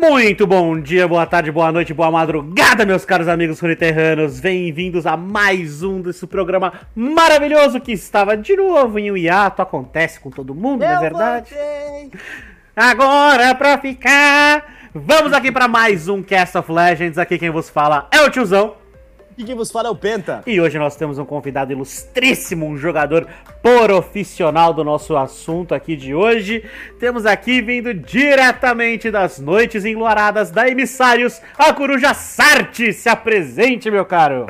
Muito bom dia, boa tarde, boa noite, boa madrugada, meus caros amigos coniterranos. Bem-vindos a mais um desse programa maravilhoso que estava de novo em um hiato. Acontece com todo mundo, não é verdade? Voltei. Agora pra ficar, vamos aqui para mais um Cast of Legends. Aqui quem vos fala é o tiozão. E quem vos fala é o Penta. E hoje nós temos um convidado ilustríssimo, um jogador profissional do nosso assunto aqui de hoje. Temos aqui vindo diretamente das noites enluaradas da Emissários, a Coruja Sarte. Se apresente, meu caro.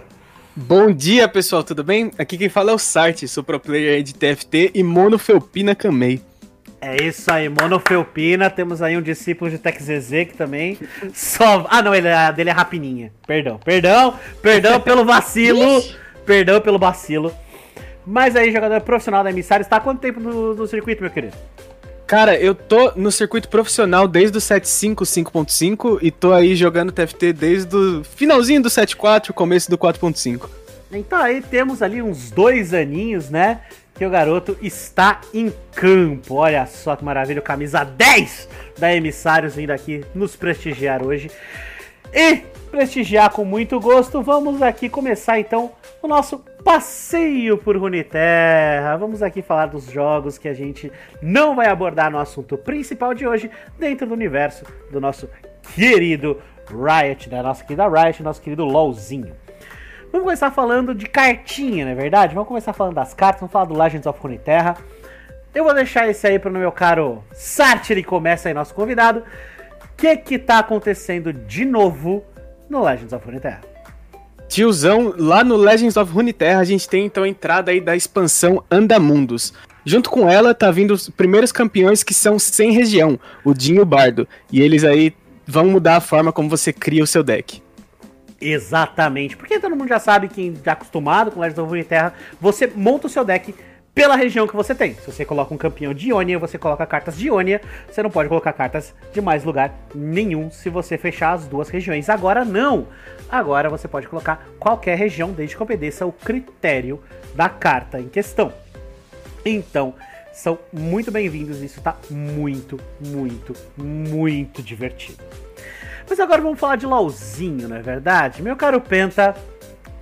Bom dia, pessoal, tudo bem? Aqui quem fala é o Sarte, sou pro player de TFT e monofelpina Kamei. É isso aí, monofelpina. Temos aí um discípulo de TechZZ que também só. Ah, não, ele, a dele é rapininha. Perdão, perdão, perdão pelo vacilo. perdão pelo vacilo. Mas aí, jogador profissional da Emissário, está há quanto tempo no, no circuito, meu querido? Cara, eu tô no circuito profissional desde o 7.5, 5.5 e tô aí jogando TFT desde o finalzinho do 7.4, começo do 4.5. Então aí temos ali uns dois aninhos, né? Que o garoto está em campo. Olha só que maravilha, camisa 10 da Emissários vindo aqui nos prestigiar hoje. E prestigiar com muito gosto, vamos aqui começar então o nosso passeio por Runeterra. Vamos aqui falar dos jogos que a gente não vai abordar no assunto principal de hoje, dentro do universo do nosso querido Riot, da nossa querida Riot, nosso querido LOLzinho. Vamos começar falando de cartinha, não é verdade? Vamos começar falando das cartas, vamos falar do Legends of Runeterra. Eu vou deixar esse aí pro meu caro Sartre, começa aí nosso convidado. O que que tá acontecendo de novo no Legends of Runeterra? Tiozão, lá no Legends of Runeterra a gente tem então a entrada aí da expansão Andamundos. Junto com ela tá vindo os primeiros campeões que são sem região, o Dinho Bardo. E eles aí vão mudar a forma como você cria o seu deck. Exatamente, porque todo mundo já sabe, quem já acostumado com Legends of Runeterra, você monta o seu deck pela região que você tem. Se você coloca um campeão de Ionia, você coloca cartas de Ionia, você não pode colocar cartas de mais lugar nenhum se você fechar as duas regiões. Agora não! Agora você pode colocar qualquer região desde que obedeça o critério da carta em questão. Então, são muito bem-vindos, isso tá muito, muito, muito divertido. Mas agora vamos falar de LOLzinho, não é verdade? Meu caro Penta,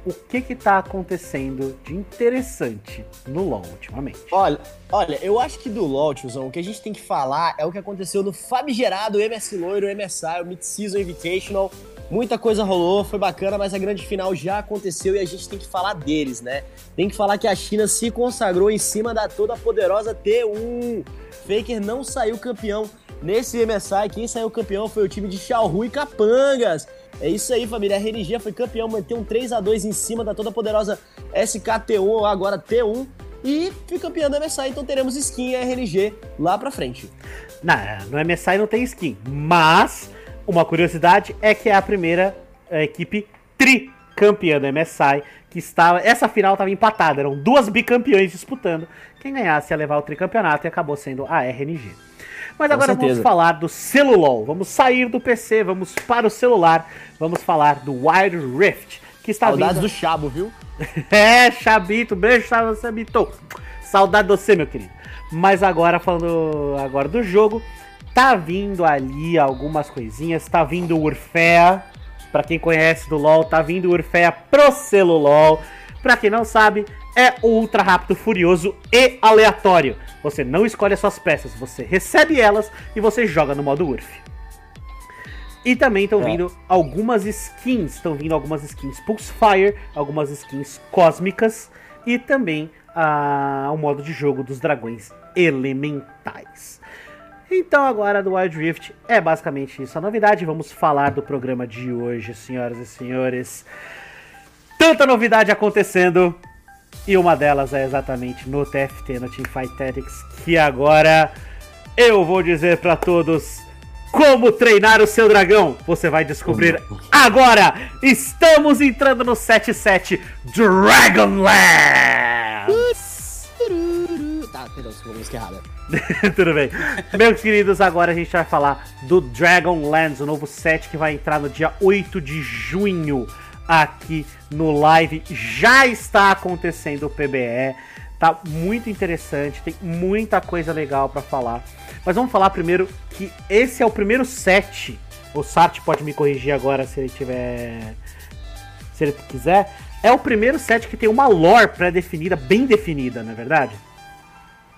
o que que tá acontecendo de interessante no LoL ultimamente? Olha, olha, eu acho que do LoL, tiozão, o que a gente tem que falar é o que aconteceu no famigerado MS Loiro, MSI, o Mid-Season Invitational. Muita coisa rolou, foi bacana, mas a grande final já aconteceu e a gente tem que falar deles, né? Tem que falar que a China se consagrou em cima da toda poderosa T1. Faker não saiu campeão Nesse MSI, quem saiu campeão foi o time de Xiaohu e Capangas. É isso aí, família. A RNG foi campeão, manteve um 3 a 2 em cima da toda poderosa SKT1, agora T1. E foi campeão do MSI, então teremos skin RNG lá pra frente. Não, no MSI não tem skin, mas uma curiosidade é que é a primeira a equipe tricampeã do MSI, que estava. Essa final estava empatada, eram duas bicampeões disputando. Quem ganhasse ia levar o tricampeonato e acabou sendo a RNG. Mas agora vamos falar do celular. Vamos sair do PC, vamos para o celular. Vamos falar do Wild Rift, que está Saudades vindo... do Chabo, viu? é, Chabito, beijo, Chabito. Saudade de você, meu querido. Mas agora, falando agora do jogo, tá vindo ali algumas coisinhas. Tá vindo o Urfea, pra quem conhece do LoL, tá vindo o Urfea pro celular. Pra quem não sabe, é ultra rápido, furioso e aleatório. Você não escolhe as suas peças, você recebe elas e você joga no modo URF. E também estão vindo algumas skins, estão vindo algumas skins Pulsefire, algumas skins cósmicas e também ah, o modo de jogo dos dragões elementais. Então agora do Wild Rift é basicamente isso a novidade. Vamos falar do programa de hoje, senhoras e senhores. Tanta novidade acontecendo e uma delas é exatamente no TFT, no Teamfight Tactics, que agora eu vou dizer para todos como treinar o seu dragão. Você vai descobrir agora. Estamos entrando no 77 Dragonlance. Tá, perdão, música errada. Tudo bem. Meus queridos, agora a gente vai falar do Dragonlance, o novo set que vai entrar no dia 8 de junho aqui no live. Já está acontecendo o PBE. Tá muito interessante, tem muita coisa legal para falar. Mas vamos falar primeiro que esse é o primeiro set o Sart pode me corrigir agora se ele tiver. Se ele quiser. É o primeiro set que tem uma lore pré-definida, bem definida, não é verdade?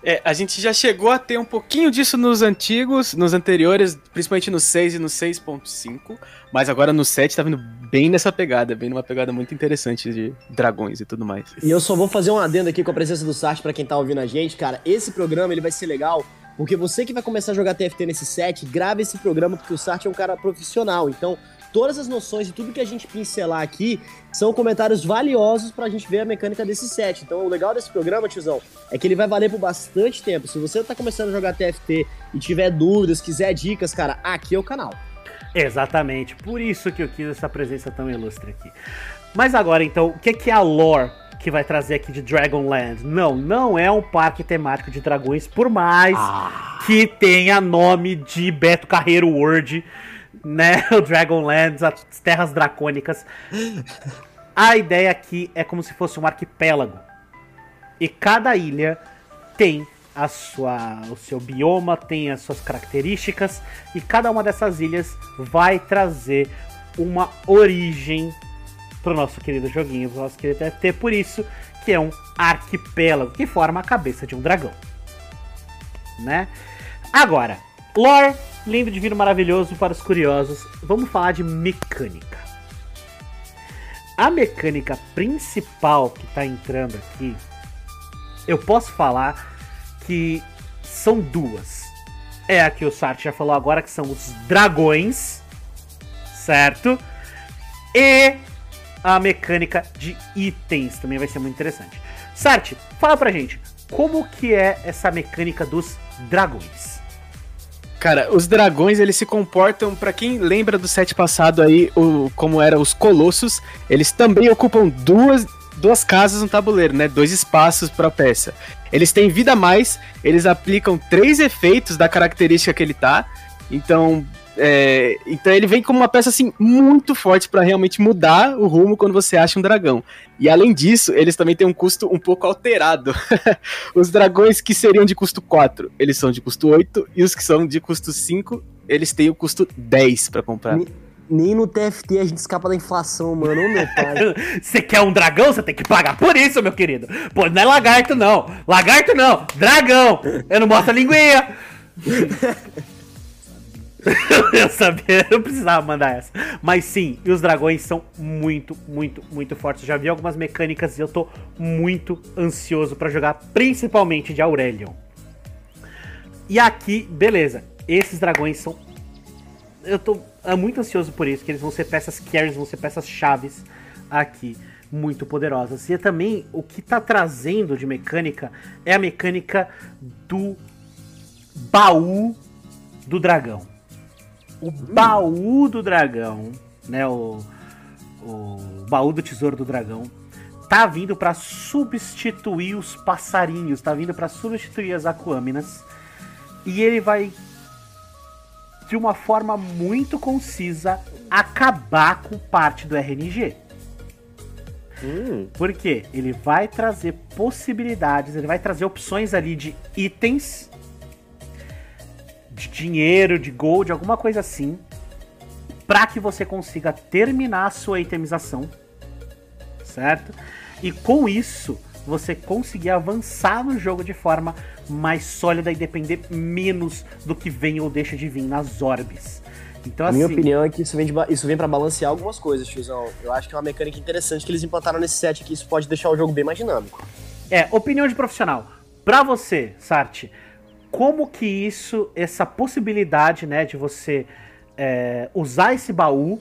É, a gente já chegou a ter um pouquinho disso nos antigos, nos anteriores, principalmente no 6 e no 6.5, mas agora no 7 tá vindo bem nessa pegada, bem numa pegada muito interessante de dragões e tudo mais. E eu só vou fazer um adendo aqui com a presença do Sart para quem tá ouvindo a gente, cara. Esse programa ele vai ser legal porque você que vai começar a jogar TFT nesse set, grave esse programa porque o Sart é um cara profissional. Então, todas as noções e tudo que a gente pincelar aqui são comentários valiosos pra gente ver a mecânica desse set. Então, o legal desse programa, tiozão, é que ele vai valer por bastante tempo. Se você tá começando a jogar TFT e tiver dúvidas, quiser dicas, cara, aqui é o canal. Exatamente, por isso que eu quis essa presença tão ilustre aqui. Mas agora, então, o que é a lore que vai trazer aqui de Dragonland. Não, não é um parque temático de dragões, por mais ah. que tenha nome de Beto Carreiro World, né? O Dragonland, as terras dracônicas. A ideia aqui é como se fosse um arquipélago. E cada ilha tem a sua, o seu bioma, tem as suas características, e cada uma dessas ilhas vai trazer uma origem pro nosso querido joguinho, pro nosso querido TFT, por isso que é um arquipélago que forma a cabeça de um dragão. Né? Agora, lore, lindo, divino, maravilhoso para os curiosos. Vamos falar de mecânica. A mecânica principal que está entrando aqui, eu posso falar que são duas. É a que o Sartre já falou agora, que são os dragões, certo? E a mecânica de itens também vai ser muito interessante. Sart, fala pra gente, como que é essa mecânica dos dragões? Cara, os dragões, eles se comportam, para quem lembra do set passado aí, o, como eram os colossos, eles também ocupam duas, duas casas no tabuleiro, né? Dois espaços para peça. Eles têm vida a mais, eles aplicam três efeitos da característica que ele tá. Então, é, então ele vem como uma peça assim muito forte para realmente mudar o rumo quando você acha um dragão. E além disso, eles também têm um custo um pouco alterado. os dragões que seriam de custo 4, eles são de custo 8 e os que são de custo 5, eles têm o custo 10 para comprar. Nem no TFT a gente escapa da inflação, mano, meu pai. Você quer um dragão? Você tem que pagar por isso, meu querido. Pô, não é lagarto, não. Lagarto, não. Dragão. Eu não mostro a linguinha. eu sabia, eu precisava mandar essa. Mas sim, os dragões são muito, muito, muito fortes. Já vi algumas mecânicas e eu tô muito ansioso para jogar, principalmente de Aurelion. E aqui, beleza, esses dragões são. Eu tô muito ansioso por isso, que eles vão ser peças carries, vão ser peças chaves aqui, muito poderosas. E também o que tá trazendo de mecânica é a mecânica do baú do dragão o baú do dragão, né? O, o baú do tesouro do dragão tá vindo para substituir os passarinhos, tá vindo para substituir as aquâminas. E ele vai de uma forma muito concisa acabar com parte do RNG. Hum. Porque ele vai trazer possibilidades, ele vai trazer opções ali de itens de dinheiro, de gold, alguma coisa assim, para que você consiga terminar a sua itemização, certo? E com isso, você conseguir avançar no jogo de forma mais sólida e depender menos do que vem ou deixa de vir nas orbes. Então, a assim, minha opinião é que isso vem, de, isso vem para balancear algumas coisas, tiozão. Eu acho que é uma mecânica interessante que eles implantaram nesse set aqui. Isso pode deixar o jogo bem mais dinâmico. É, opinião de profissional. Pra você, Sartre, como que isso, essa possibilidade, né, de você é, usar esse baú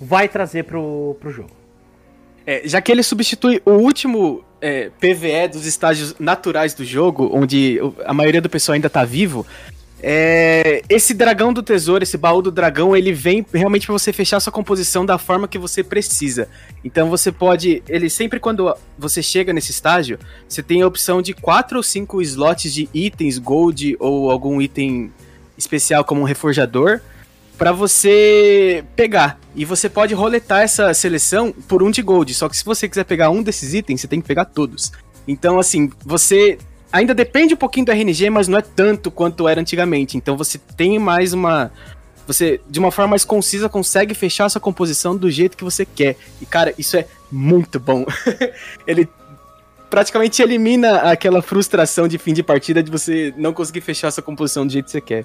vai trazer pro, pro jogo. É, já que ele substitui o último é, PVE dos estágios naturais do jogo, onde a maioria do pessoal ainda tá vivo, é, esse dragão do tesouro, esse baú do dragão, ele vem realmente para você fechar sua composição da forma que você precisa. Então você pode, ele sempre quando você chega nesse estágio, você tem a opção de quatro ou cinco slots de itens gold ou algum item especial como um reforjador para você pegar. E você pode roletar essa seleção por um de gold. Só que se você quiser pegar um desses itens, você tem que pegar todos. Então, assim, você ainda depende um pouquinho do RNG, mas não é tanto quanto era antigamente. Então você tem mais uma você, de uma forma mais concisa, consegue fechar essa composição do jeito que você quer. E, cara, isso é muito bom. Ele praticamente elimina aquela frustração de fim de partida de você não conseguir fechar essa composição do jeito que você quer.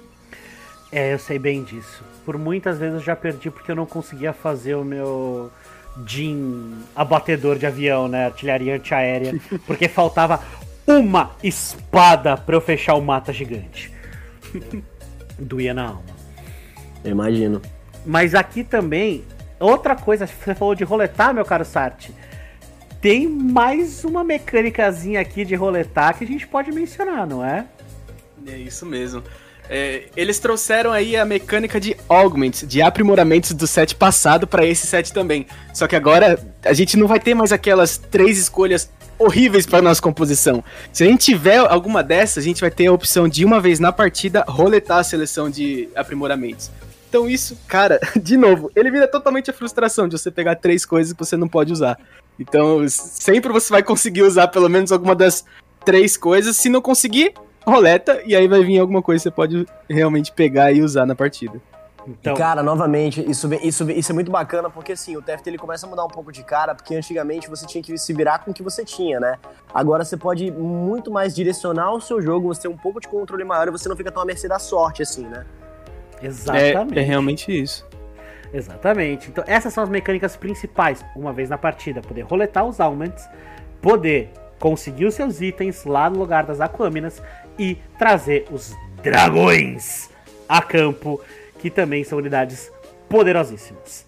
É, eu sei bem disso. Por muitas vezes eu já perdi porque eu não conseguia fazer o meu Jin abatedor de avião, né? Artilharia antiaérea. Porque faltava uma espada pra eu fechar o mata gigante. Doía na alma. Eu imagino. Mas aqui também, outra coisa, você falou de roletar, meu caro Sartre. Tem mais uma mecânicazinha aqui de roletar que a gente pode mencionar, não é? É isso mesmo. É, eles trouxeram aí a mecânica de augments, de aprimoramentos do set passado para esse set também. Só que agora a gente não vai ter mais aquelas três escolhas horríveis para nossa composição. Se a gente tiver alguma dessas, a gente vai ter a opção de uma vez na partida roletar a seleção de aprimoramentos. Então isso, cara, de novo, elimina totalmente a frustração de você pegar três coisas que você não pode usar. Então, sempre você vai conseguir usar pelo menos alguma das três coisas. Se não conseguir, roleta e aí vai vir alguma coisa que você pode realmente pegar e usar na partida. Então... Cara, novamente, isso, isso, isso é muito bacana porque assim, o TFT ele começa a mudar um pouco de cara, porque antigamente você tinha que se virar com o que você tinha, né? Agora você pode muito mais direcionar o seu jogo, você tem um pouco de controle maior e você não fica tão à mercê da sorte, assim, né? Exatamente. É, é realmente isso. Exatamente. Então, essas são as mecânicas principais. Uma vez na partida, poder roletar os auments, poder conseguir os seus itens lá no lugar das aquâminas e trazer os dragões a campo, que também são unidades poderosíssimas.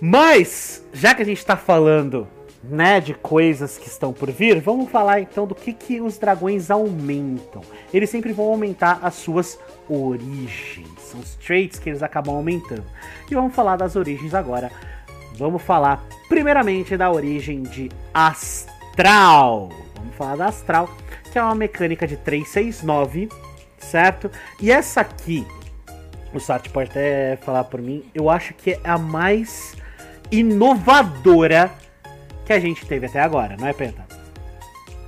Mas, já que a gente está falando né, de coisas que estão por vir, vamos falar então do que, que os dragões aumentam. Eles sempre vão aumentar as suas origens, são os traits que eles acabam aumentando. E vamos falar das origens agora. Vamos falar primeiramente da origem de Astral. Vamos falar da Astral, que é uma mecânica de 369, certo? E essa aqui, o Sati pode até falar por mim, eu acho que é a mais inovadora que a gente teve até agora, não é, Penta?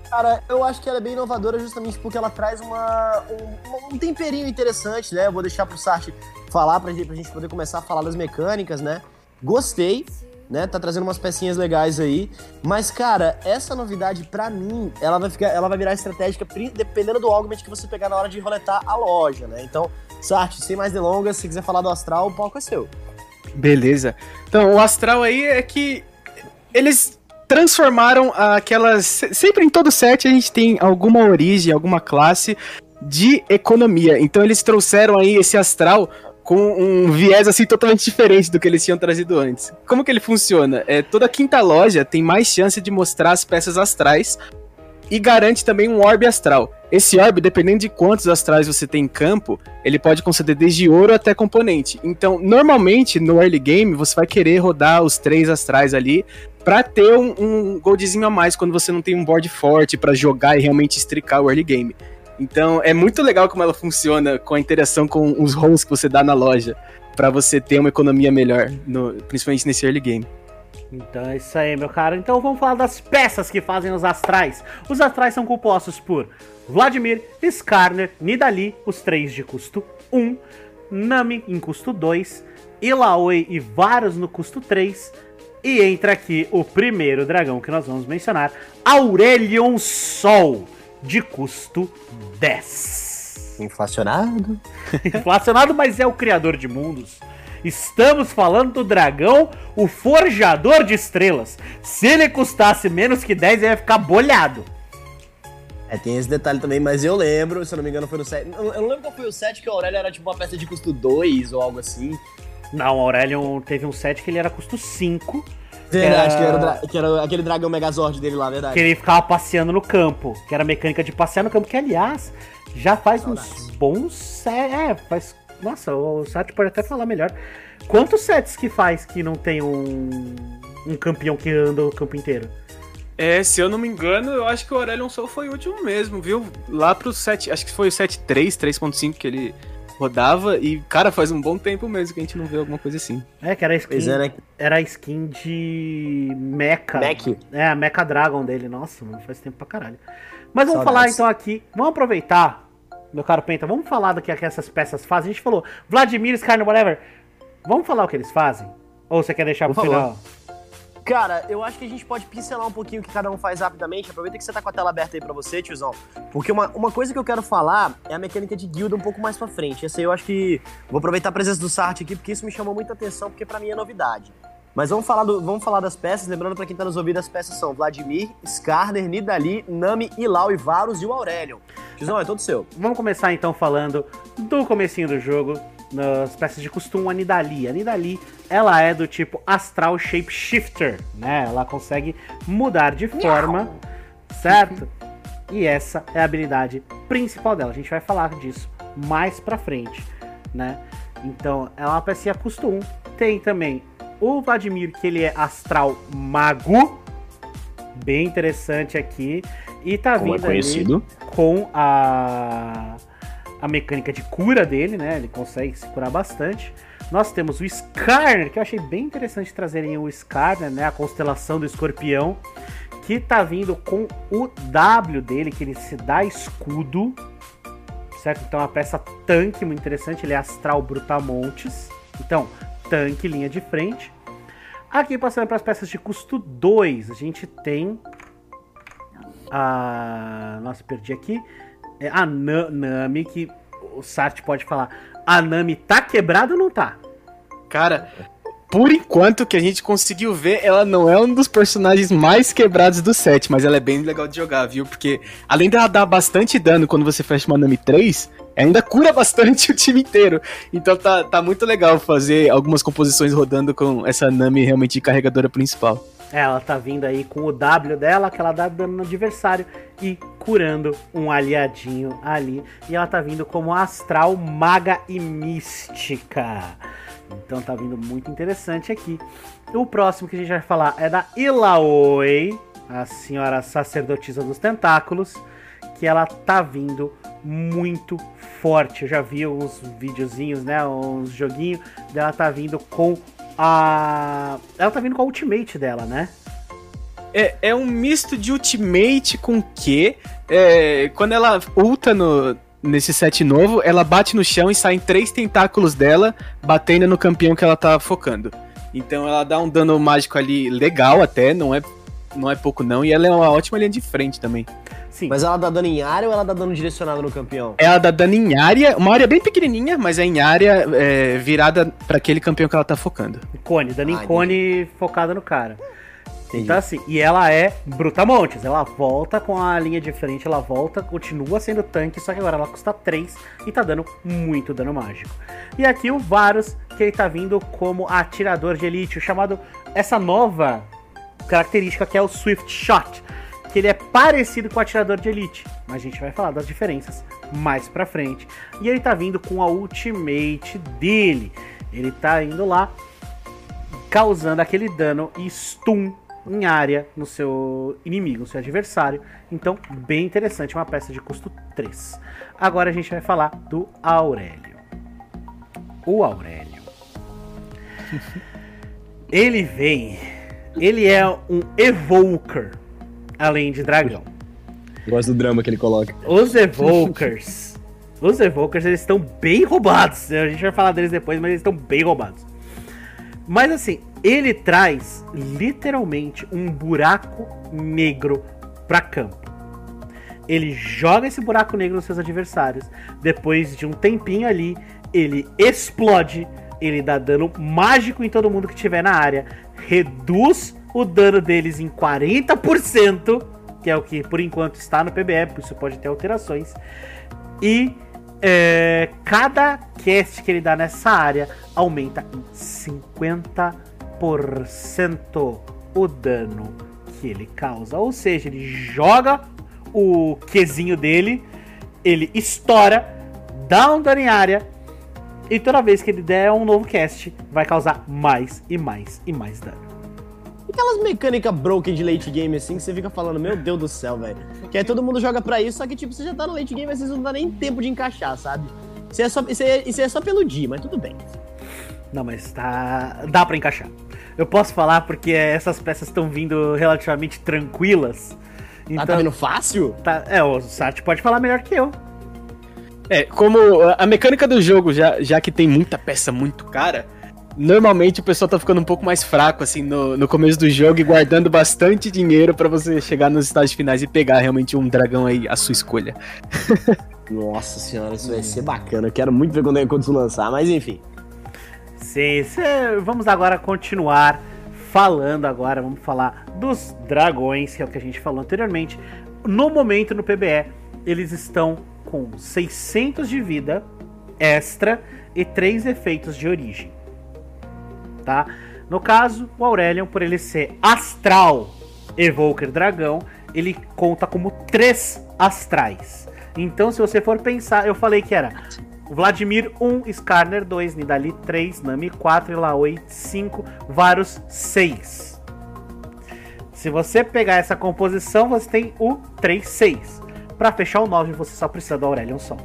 Cara, eu acho que ela é bem inovadora justamente porque ela traz uma, um, um temperinho interessante, né? Eu vou deixar pro Sartre falar pra gente, pra gente poder começar a falar das mecânicas, né? Gostei, né? Tá trazendo umas pecinhas legais aí. Mas, cara, essa novidade, pra mim, ela vai, ficar, ela vai virar estratégica dependendo do augment que você pegar na hora de roletar a loja, né? Então, Sartre, sem mais delongas, se quiser falar do Astral, o palco é seu. Beleza. Então, o Astral aí é que eles transformaram aquelas. Sempre em todo set a gente tem alguma origem, alguma classe de economia. Então eles trouxeram aí esse astral com um viés assim totalmente diferente do que eles tinham trazido antes. Como que ele funciona? É, toda quinta loja tem mais chance de mostrar as peças astrais e garante também um orbe astral. Esse orbe, dependendo de quantos astrais você tem em campo, ele pode conceder desde ouro até componente. Então, normalmente no early game você vai querer rodar os três astrais ali para ter um, um goldzinho a mais quando você não tem um board forte para jogar e realmente estricar o early game. Então é muito legal como ela funciona com a interação com os rolls que você dá na loja, para você ter uma economia melhor, no, principalmente nesse early game. Então é isso aí, meu cara. Então vamos falar das peças que fazem os astrais. Os astrais são compostos por Vladimir, Skarner, Nidali, os três de custo 1, Nami em custo 2, Ilaoi e Varus no custo 3. E entra aqui o primeiro dragão que nós vamos mencionar, Aurelion Sol de custo 10. Inflacionado? Inflacionado, mas é o criador de mundos. Estamos falando do dragão, o forjador de estrelas. Se ele custasse menos que 10, ele ia ficar bolhado. É, tem esse detalhe também, mas eu lembro, se eu não me engano, foi no 7. Eu não lembro qual foi o 7 que o Aurélio era tipo uma peça de custo 2 ou algo assim. Não, o Aurélio teve um set que ele era custo 5 Verdade, que era, que era, que era aquele dragão Megazord dele lá, verdade. Que ele ficava passeando no campo, que era a mecânica de passear no campo, que aliás, já faz uns bons. É, faz. Nossa, o Sat pode até falar melhor. Quantos sets que faz que não tem um, um campeão que anda o campo inteiro? É, se eu não me engano, eu acho que o Aurelion Soul foi o último mesmo, viu? Lá pro 7, acho que foi o 7.3, 3.5 que ele rodava e, cara, faz um bom tempo mesmo que a gente não vê alguma coisa assim. É, que era skin, é, né? era skin de Mecha. Mech. É, a Mecha Dragon dele. Nossa, mano, faz tempo pra caralho. Mas vamos Saudades. falar então aqui, vamos aproveitar meu caro Penta, vamos falar do que, que essas peças fazem. A gente falou Vladimir, Skarner, whatever. Vamos falar o que eles fazem? Ou você quer deixar Por pro favor. final? Cara, eu acho que a gente pode pincelar um pouquinho o que cada um faz rapidamente. Aproveita que você tá com a tela aberta aí pra você, tiozão. Porque uma, uma coisa que eu quero falar é a mecânica de guilda um pouco mais pra frente. Essa aí eu acho que. Vou aproveitar a presença do Sart aqui, porque isso me chamou muita atenção, porque pra mim é novidade. Mas vamos falar, do- vamos falar das peças, lembrando pra quem tá nos ouvindo, as peças são Vladimir, Skarner, Nidali, Nami, Ilau e Varus e o Aurélio. Tiozão, é todo seu. Vamos começar então falando do comecinho do jogo, nas peças de costume, a Nidali. A Nidali, ela é do tipo Astral Shapeshifter, né? Ela consegue mudar de forma, certo? E essa é a habilidade principal dela. A gente vai falar disso mais pra frente, né? Então, ela é uma pecinha costume. Tem também o Vladimir, que ele é Astral Mago. Bem interessante aqui. E tá Como é vindo conhecido. com a, a mecânica de cura dele, né? Ele consegue se curar bastante. Nós temos o Skarner, que eu achei bem interessante trazerem o Skarner, né? A constelação do escorpião, que tá vindo com o W dele, que ele se dá escudo, certo? Então uma peça tanque muito interessante, ele é Astral Brutamontes. Então, tanque, linha de frente. Aqui passando para as peças de custo 2, a gente tem a. Nossa, perdi aqui. É a Na- Nami, que o Sart pode falar. A Nami tá quebrada ou não tá? Cara, por enquanto que a gente conseguiu ver, ela não é um dos personagens mais quebrados do set, mas ela é bem legal de jogar, viu? Porque além dela dar bastante dano quando você fecha uma Nami 3, ainda cura bastante o time inteiro. Então tá, tá muito legal fazer algumas composições rodando com essa Nami realmente de carregadora principal. Ela tá vindo aí com o W dela, aquela W dando no adversário e curando um aliadinho ali. E ela tá vindo como astral, maga e mística. Então tá vindo muito interessante aqui. O próximo que a gente vai falar é da Ilaoi, a senhora sacerdotisa dos tentáculos, que ela tá vindo muito forte. Eu já vi uns videozinhos, né, uns joguinhos dela tá vindo com a ela tá vindo com a ultimate dela, né? É, é um misto de ultimate com que é, quando ela ulta no, nesse set novo, ela bate no chão e saem três tentáculos dela batendo no campeão que ela tá focando. Então ela dá um dano mágico ali legal até, não é, não é pouco não, e ela é uma ótima linha de frente também. Sim. Mas ela dá dano em área ou ela dá dano direcionado no campeão? Ela dá dano em área, uma área bem pequenininha, mas é em área é, virada pra aquele campeão que ela tá focando. Cone, dando em Ah, cone focada no cara. Entendi. Então assim, e ela é Brutamontes, ela volta com a linha de frente, ela volta, continua sendo tanque, só que agora ela custa 3 e tá dando muito dano mágico. E aqui o Varus, que ele tá vindo como atirador de elite, o chamado essa nova característica que é o Swift Shot, que ele é parecido com o atirador de elite, mas a gente vai falar das diferenças mais pra frente. E ele tá vindo com a ultimate dele. Ele tá indo lá causando aquele dano e stun em área no seu inimigo, no seu adversário. Então, bem interessante, uma peça de custo 3. Agora a gente vai falar do Aurélio. O Aurélio. ele vem. Ele é um Evoker, além de dragão. Gosto do drama que ele coloca. Os Evokers. os Evokers, eles estão bem roubados. A gente vai falar deles depois, mas eles estão bem roubados. Mas assim, ele traz literalmente um buraco negro pra campo. Ele joga esse buraco negro nos seus adversários. Depois de um tempinho ali, ele explode. Ele dá dano mágico em todo mundo que estiver na área. Reduz o dano deles em 40%, que é o que por enquanto está no PBE, por isso pode ter alterações. E é, cada cast que ele dá nessa área aumenta em 50% o dano que ele causa. Ou seja, ele joga o Qzinho dele, ele estoura, dá um dano em área, e toda vez que ele der um novo cast, vai causar mais e mais e mais dano. Aquelas mecânicas broken de late game assim que você fica falando, meu Deus do céu, velho. Que aí todo mundo joga pra isso, só que tipo, você já tá no late game, às vezes não dá nem tempo de encaixar, sabe? Isso é só, isso é, isso é só pelo dia, mas tudo bem. Não, mas tá. dá pra encaixar. Eu posso falar porque essas peças estão vindo relativamente tranquilas. Ah, Então, tá vendo fácil? tá- é, o Sati pode falar melhor que eu. É, como a mecânica do jogo, já, já que tem muita peça muito cara, normalmente o pessoal tá ficando um pouco mais fraco, assim, no, no começo do jogo e guardando bastante dinheiro para você chegar nos estágios finais e pegar realmente um dragão aí, a sua escolha. Nossa senhora, isso vai ser bacana. Eu quero muito ver quando, é, quando isso lançar, mas enfim. Sim, cê, vamos agora continuar falando agora, vamos falar dos dragões, que é o que a gente falou anteriormente. No momento no PBE, eles estão com 600 de vida extra e 3 efeitos de origem. Tá? No caso, o Aurelion, por ele ser astral Evoker Dragão, ele conta como 3 astrais. Então, se você for pensar, eu falei que era Vladimir 1, Skarner 2, Nidali 3, Nami 4, Laoi 5, Varus 6. Se você pegar essa composição, você tem o 3, 6. Para fechar o 9, você só precisa do Aurelion Sol.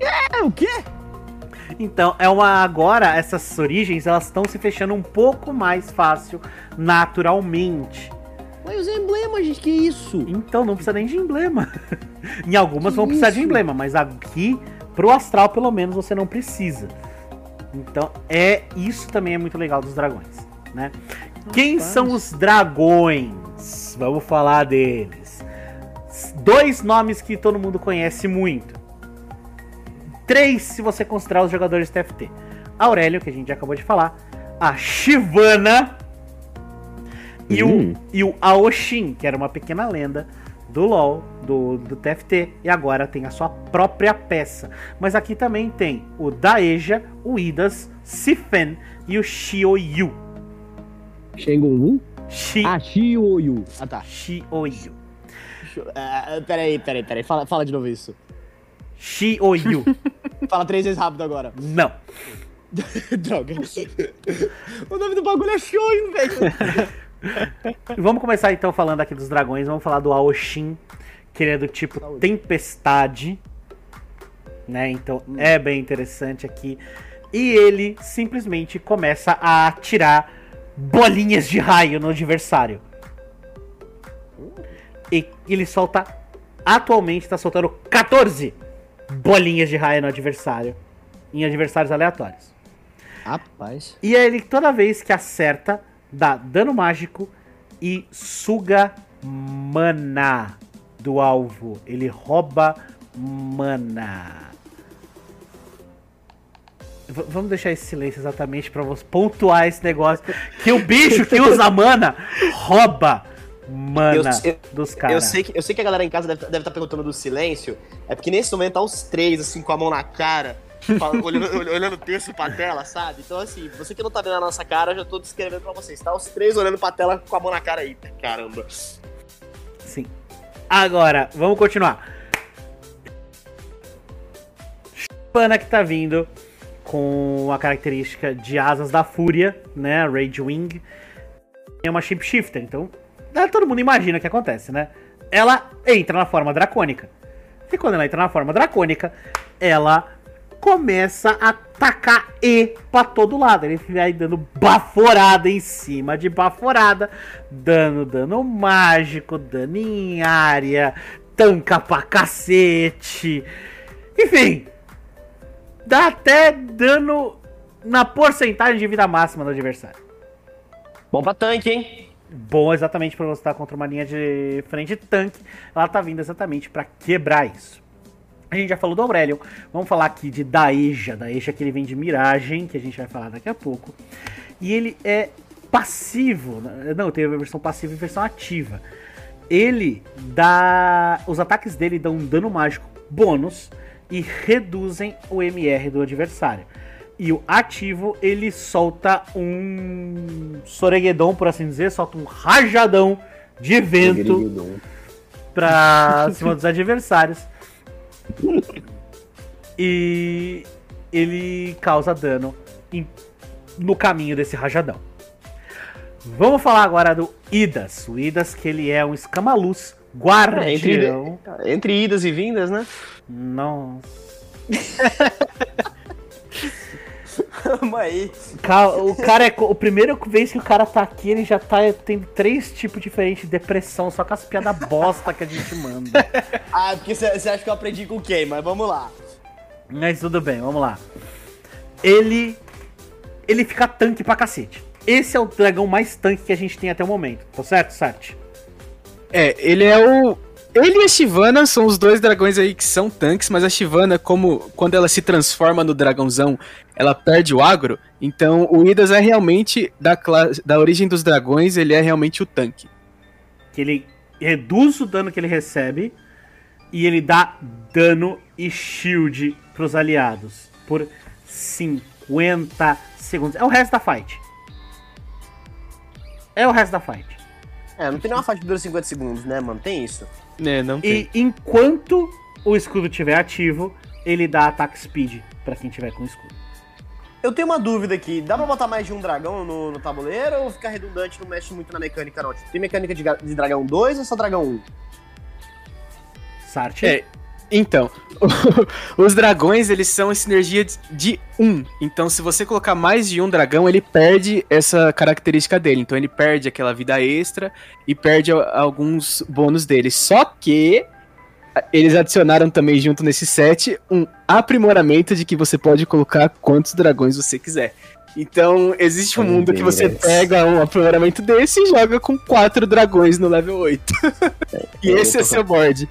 É, o quê? Então, é uma agora essas origens, elas estão se fechando um pouco mais fácil naturalmente. Mas os emblemas, gente, que isso? Então, não precisa nem de emblema. em algumas que vão precisar isso? de emblema, mas aqui pro astral pelo menos você não precisa. Então, é isso também é muito legal dos dragões, né? Quem são os dragões? Vamos falar deles dois nomes que todo mundo conhece muito. Três, se você considerar os jogadores TFT. Aurélio, que a gente já acabou de falar. A Shivana. E, hum. o, e o Aoshin, que era uma pequena lenda do LoL, do, do TFT. E agora tem a sua própria peça. Mas aqui também tem o Daeja, o Idas, Sifen e o Shioyu. Shengon Shi... Ah, Shioyu. Ah, tá. Shioyu. Uh, peraí, peraí, peraí. Fala, fala de novo isso. Shi ou Yu. fala três vezes rápido agora. Não. Droga. o nome do bagulho é Shoyu, velho. Vamos começar então falando aqui dos dragões. Vamos falar do Aoshin, que ele é do tipo Saúde. Tempestade. Né? Então hum. é bem interessante aqui. E ele simplesmente começa a atirar bolinhas de raio no adversário. E ele solta. Atualmente está soltando 14 bolinhas de raio no adversário. Em adversários aleatórios. Rapaz. E ele, toda vez que acerta, dá dano mágico e suga mana do alvo. Ele rouba mana. V vamos deixar esse silêncio exatamente para pontuar esse negócio. Que o bicho que usa mana rouba mana eu, eu, dos caras. Eu sei, que, eu sei que a galera em casa deve estar tá perguntando do silêncio. É porque nesse momento tá os três, assim, com a mão na cara, olhando, olhando o texto pra tela, sabe? Então, assim, você que não tá vendo a nossa cara, eu já tô descrevendo pra vocês. Tá os três olhando pra tela com a mão na cara aí. Caramba. Sim. Agora, vamos continuar. Pana que tá vindo com a característica de asas da fúria, né? Rage Wing. É uma shapeshifter, então todo mundo imagina o que acontece, né? Ela entra na forma dracônica. E quando ela entra na forma dracônica, ela começa a atacar E pra todo lado. Ele vai dando baforada em cima de baforada, dando dano mágico, dano em área, tanca pra cacete. Enfim, dá até dano na porcentagem de vida máxima do adversário. Bom pra tanque, hein? Bom exatamente para você estar contra uma linha de frente tanque. Ela tá vindo exatamente para quebrar isso. A gente já falou do Aurelion, vamos falar aqui de Daeja. Daeja que ele vem de Miragem, que a gente vai falar daqui a pouco. E ele é passivo, né? não, tem a versão passiva e versão ativa. Ele dá. Os ataques dele dão um dano mágico bônus e reduzem o MR do adversário. E o ativo, ele solta um Soreguedon, por assim dizer, solta um rajadão de vento pra cima dos adversários. E ele causa dano em, no caminho desse rajadão. Vamos falar agora do Idas. O Idas, que ele é um escamaluz guardião. É, entre, entre idas e vindas, né? Nossa. Tamo aí. O cara é. O primeiro vez que o cara tá aqui, ele já tá tendo três tipos diferentes de depressão, só com as piadas bosta que a gente manda. ah, porque você acha que eu aprendi com quem? Mas vamos lá. Mas tudo bem, vamos lá. Ele. Ele fica tanque pra cacete. Esse é o dragão mais tanque que a gente tem até o momento. Tá certo, Sart? É, ele é o. Ele e a Shivana são os dois dragões aí que são tanques, mas a Shivana, como quando ela se transforma no dragãozão, ela perde o agro, então o Idas é realmente da, classe, da origem dos dragões, ele é realmente o tanque. Que ele reduz o dano que ele recebe e ele dá dano e shield pros aliados por 50 segundos. É o resto da fight. É o resto da fight. É, não tem nenhuma fight que dura 50 segundos, né, mano? Tem isso. É, não tem. E enquanto o escudo estiver ativo, ele dá ataque speed pra quem tiver com escudo. Eu tenho uma dúvida aqui. Dá pra botar mais de um dragão no, no tabuleiro ou ficar redundante não mexe muito na mecânica, não? Tipo, tem mecânica de, de dragão 2 ou só dragão 1? Sart? É, então, os dragões, eles são a sinergia de- de um. Então, se você colocar mais de um dragão, ele perde essa característica dele. Então, ele perde aquela vida extra e perde a- alguns bônus dele. Só que eles adicionaram também junto nesse set um aprimoramento de que você pode colocar quantos dragões você quiser. Então, existe um Meu mundo que você pega um aprimoramento desse e joga com quatro dragões no level 8. e eu esse é seu board.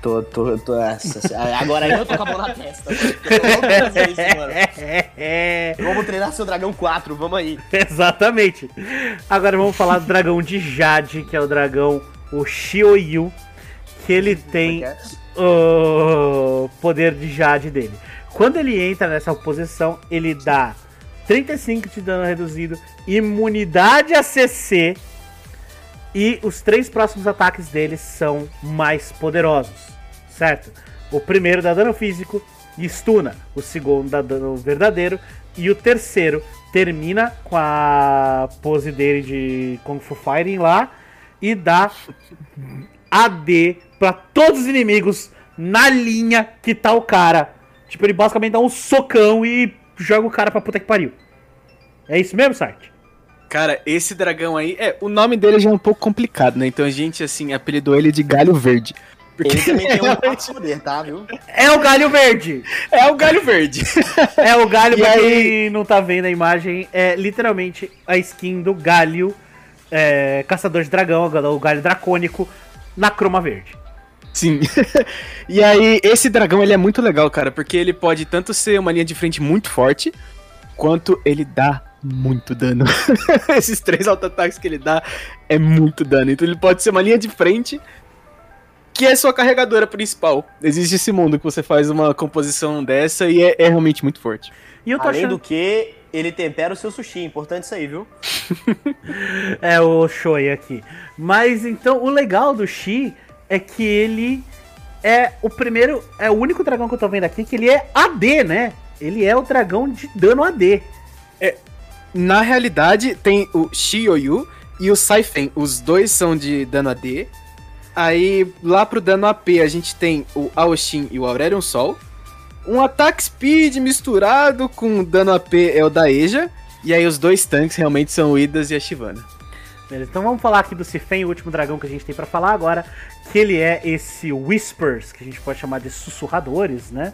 Tô, tô, tô. Nossa, agora eu tô com a mão na testa. Vamos fazer isso, mano. É, Vamos treinar seu dragão 4, vamos aí. exatamente. Agora vamos falar do dragão de Jade, que é o dragão o Shioyu, que ele tem o poder de Jade dele. Quando ele entra nessa posição, ele dá 35 de dano reduzido, imunidade a CC e os três próximos ataques dele são mais poderosos, certo? O primeiro dá dano físico e stuna, o segundo dá dano verdadeiro e o terceiro termina com a pose dele de Kung Fu Fighting lá e dá AD pra todos os inimigos na linha que tá o cara. Tipo, ele basicamente dá um socão e joga o cara pra puta que pariu. É isso mesmo, Sart? Cara, esse dragão aí, é, o nome dele já é um pouco complicado, né? Então a gente, assim, apelidou ele de Galho Verde. Ele também tem um poder, tá, viu? É o galho verde! É o Galho Verde. É o galho, E pra aí- quem não tá vendo a imagem, é literalmente a skin do galho é, caçador de dragão, o galho dracônico, na croma verde. Sim. e aí, esse dragão, ele é muito legal, cara, porque ele pode tanto ser uma linha de frente muito forte, quanto ele dá muito dano. Esses três auto-ataques que ele dá é muito dano. Então ele pode ser uma linha de frente, que é sua carregadora principal. Existe esse mundo que você faz uma composição dessa e é, é realmente muito forte. E eu tô Além achando do que, ele tempera o seu sushi. Importante isso aí, viu? É o Shoei aqui. Mas então, o legal do Shi é que ele é o primeiro, é o único dragão que eu tô vendo aqui que ele é AD, né? Ele é o dragão de dano AD. Na realidade, tem o Shioyu e o Saifen. Os dois são de dano AD. Aí, lá pro dano AP, a gente tem o Aoshin e o Aurelion Sol. Um ataque speed misturado com dano AP é o da Eja. E aí, os dois tanques realmente são o Idas e a Shivana. Beleza, então vamos falar aqui do Sifen, o último dragão que a gente tem pra falar agora, que ele é esse Whispers, que a gente pode chamar de sussurradores, né?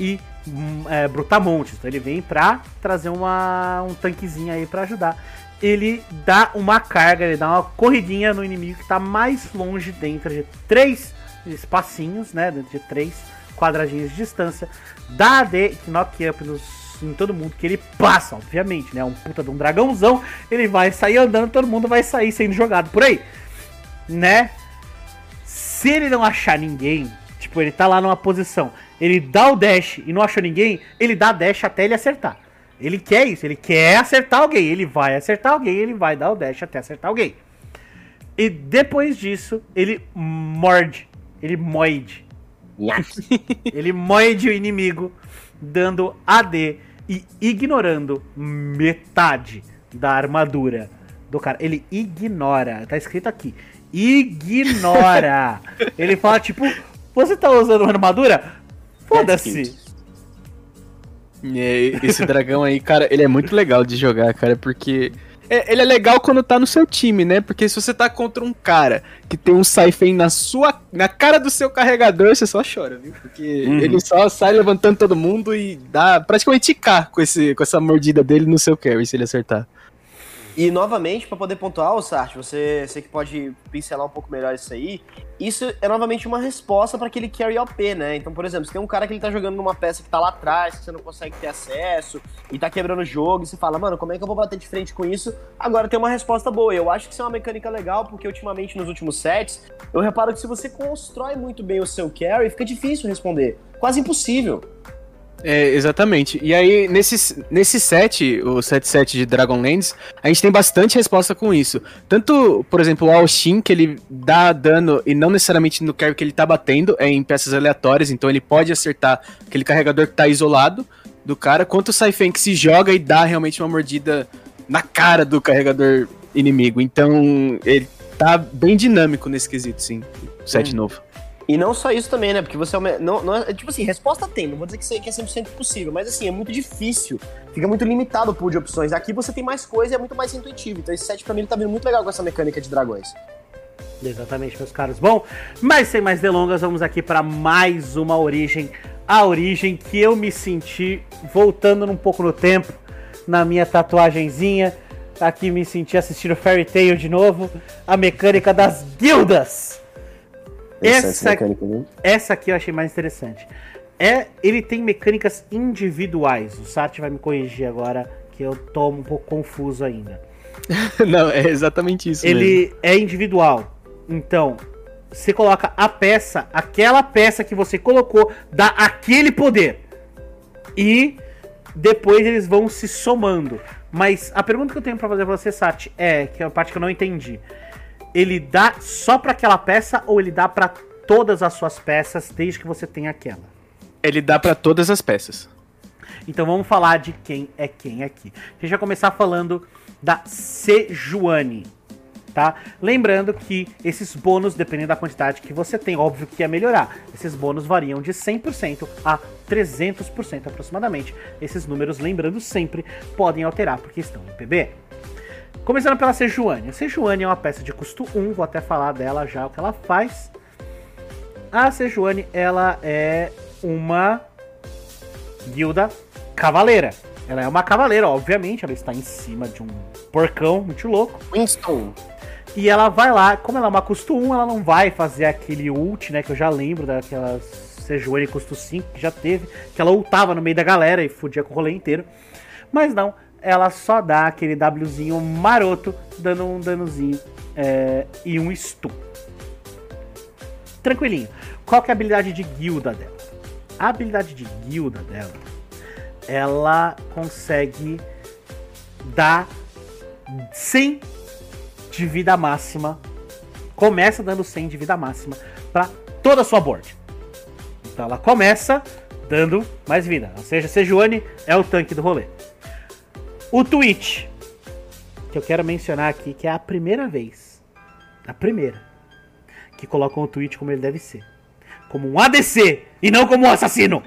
E hum, é, Brutamontes. Então ele vem pra trazer uma, um tanquezinho aí pra ajudar. Ele dá uma carga, ele dá uma corridinha no inimigo que tá mais longe dentro de três espacinhos, né? Dentro de três quadradinhos de distância. Dá AD que knock up nos, em todo mundo que ele passa, obviamente, né? Um puta de um dragãozão. Ele vai sair andando, todo mundo vai sair sendo jogado por aí, né? Se ele não achar ninguém, tipo, ele tá lá numa posição, ele dá o dash e não achou ninguém, ele dá dash até ele acertar. Ele quer isso, ele quer acertar alguém, ele vai acertar alguém, ele vai dar o dash até acertar alguém. E depois disso, ele morde, ele moide. ele moide o inimigo, dando AD e ignorando metade da armadura do cara. Ele ignora, tá escrito aqui. Ignora. ele fala tipo, você tá usando uma armadura? Foda-se. Esse dragão aí, cara, ele é muito legal de jogar, cara, porque É, ele é legal quando tá no seu time, né? Porque se você tá contra um cara que tem um Saifen na sua. na cara do seu carregador, você só chora, viu? Porque uhum. ele só sai levantando todo mundo e dá praticamente K com, esse, com essa mordida dele no seu carry, se ele acertar. E novamente, para poder pontuar, o Sart, você, você que pode pincelar um pouco melhor isso aí, isso é novamente uma resposta para aquele carry OP, né? Então, por exemplo, se tem um cara que ele tá jogando numa peça que tá lá atrás, que você não consegue ter acesso, e tá quebrando o jogo, e você fala, mano, como é que eu vou bater de frente com isso? Agora tem uma resposta boa. Eu acho que isso é uma mecânica legal, porque ultimamente nos últimos sets, eu reparo que se você constrói muito bem o seu carry, fica difícil responder. Quase impossível. É, exatamente. E aí, nesse, nesse set, o set set de Dragonlands, a gente tem bastante resposta com isso. Tanto, por exemplo, o Alshin, que ele dá dano e não necessariamente no carry que ele tá batendo, é em peças aleatórias, então ele pode acertar aquele carregador que tá isolado do cara, quanto o Saifen que se joga e dá realmente uma mordida na cara do carregador inimigo. Então, ele tá bem dinâmico nesse quesito, sim. O set hum. novo. E não só isso também, né? Porque você é não, não é, tipo assim, resposta tem, não vou dizer que é 100% possível, mas assim, é muito difícil. Fica muito limitado o pool de opções. Aqui você tem mais coisa e é muito mais intuitivo. Então esse set pra mim tá vindo muito legal com essa mecânica de dragões. Exatamente, meus caros. Bom, mas sem mais delongas, vamos aqui para mais uma origem. A origem que eu me senti voltando um pouco no tempo, na minha tatuagenzinha. Aqui me senti assistindo Fairy Tail de novo. A mecânica das guildas. Essa, essa aqui eu achei mais interessante. É, ele tem mecânicas individuais. O Sati vai me corrigir agora, que eu tô um pouco confuso ainda. Não, é exatamente isso. Ele mesmo. é individual. Então, você coloca a peça, aquela peça que você colocou, dá aquele poder. E depois eles vão se somando. Mas a pergunta que eu tenho para fazer pra você, Sati, é, que é a parte que eu não entendi ele dá só para aquela peça ou ele dá para todas as suas peças desde que você tenha aquela? Ele dá para todas as peças. Então vamos falar de quem é quem aqui. A gente vai começar falando da Sejuani, tá? Lembrando que esses bônus, dependendo da quantidade que você tem, óbvio que ia melhorar. Esses bônus variam de 100% a 300% aproximadamente. Esses números, lembrando sempre, podem alterar porque estão em PB. Começando pela Sejuani. A Sejuani é uma peça de custo 1, vou até falar dela já o que ela faz. A Sejuani, ela é uma guilda cavaleira. Ela é uma cavaleira, obviamente, ela está em cima de um porcão muito louco. Winston. E ela vai lá, como ela é uma custo 1, ela não vai fazer aquele ult, né, que eu já lembro daquelas Sejuani custo 5 que já teve, que ela ultava no meio da galera e fudia com o rolê inteiro. Mas não, ela só dá aquele Wzinho maroto, dando um danozinho é, e um stun. Tranquilinho. Qual que é a habilidade de guilda dela? A habilidade de guilda dela, ela consegue dar 100 de vida máxima. Começa dando 100 de vida máxima para toda a sua board. Então ela começa dando mais vida. Ou seja, Sejuani é o tanque do rolê. O Twitch, que eu quero mencionar aqui, que é a primeira vez, a primeira, que colocam o Twitch como ele deve ser. Como um ADC e não como um assassino.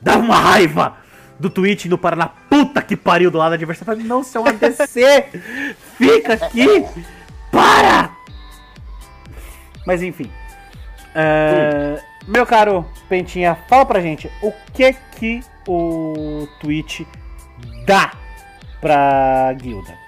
Dá uma raiva do Twitch indo para na puta que pariu do lado adversário. Não, seu ADC! Fica aqui! Para! Mas enfim. Uh, meu caro Pentinha, fala pra gente o que que o Twitch dá pra guilda?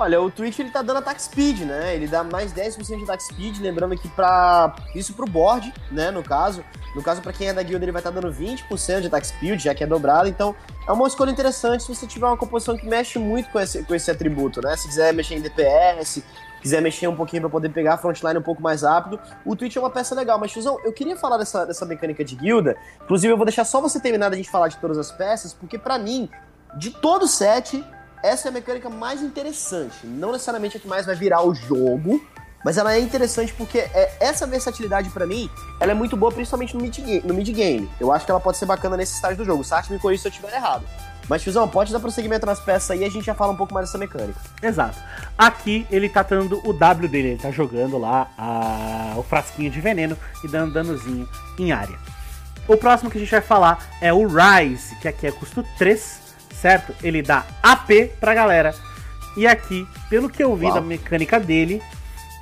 Olha, o Twitch ele tá dando ataque speed, né? Ele dá mais 10% de ataque speed, lembrando que para isso pro board, né, no caso. No caso, para quem é da guilda, ele vai estar tá dando 20% de ataque speed, já que é dobrado. Então, é uma escolha interessante se você tiver uma composição que mexe muito com esse, com esse atributo, né? Se quiser mexer em DPS, quiser mexer um pouquinho para poder pegar a frontline um pouco mais rápido, o Twitch é uma peça legal. Mas, Chuzão, eu queria falar dessa, dessa mecânica de guilda. Inclusive, eu vou deixar só você terminar da gente falar de todas as peças, porque para mim, de todo o set, essa é a mecânica mais interessante. Não necessariamente a que mais vai virar o jogo, mas ela é interessante porque é, essa versatilidade para mim, ela é muito boa principalmente no mid-game. No mid -game. Eu acho que ela pode ser bacana nesse estágio do jogo. O Sart me corrija se eu estiver errado. Mas, Fizão, pode dar prosseguimento nas peças aí e a gente já fala um pouco mais dessa mecânica. Exato. Aqui ele tá dando o W dele, ele tá jogando lá a... o frasquinho de veneno e dando danozinho em área. O próximo que a gente vai falar é o Rise, que aqui é custo 3, certo? Ele dá AP pra galera. E aqui, pelo que eu vi Uau. da mecânica dele,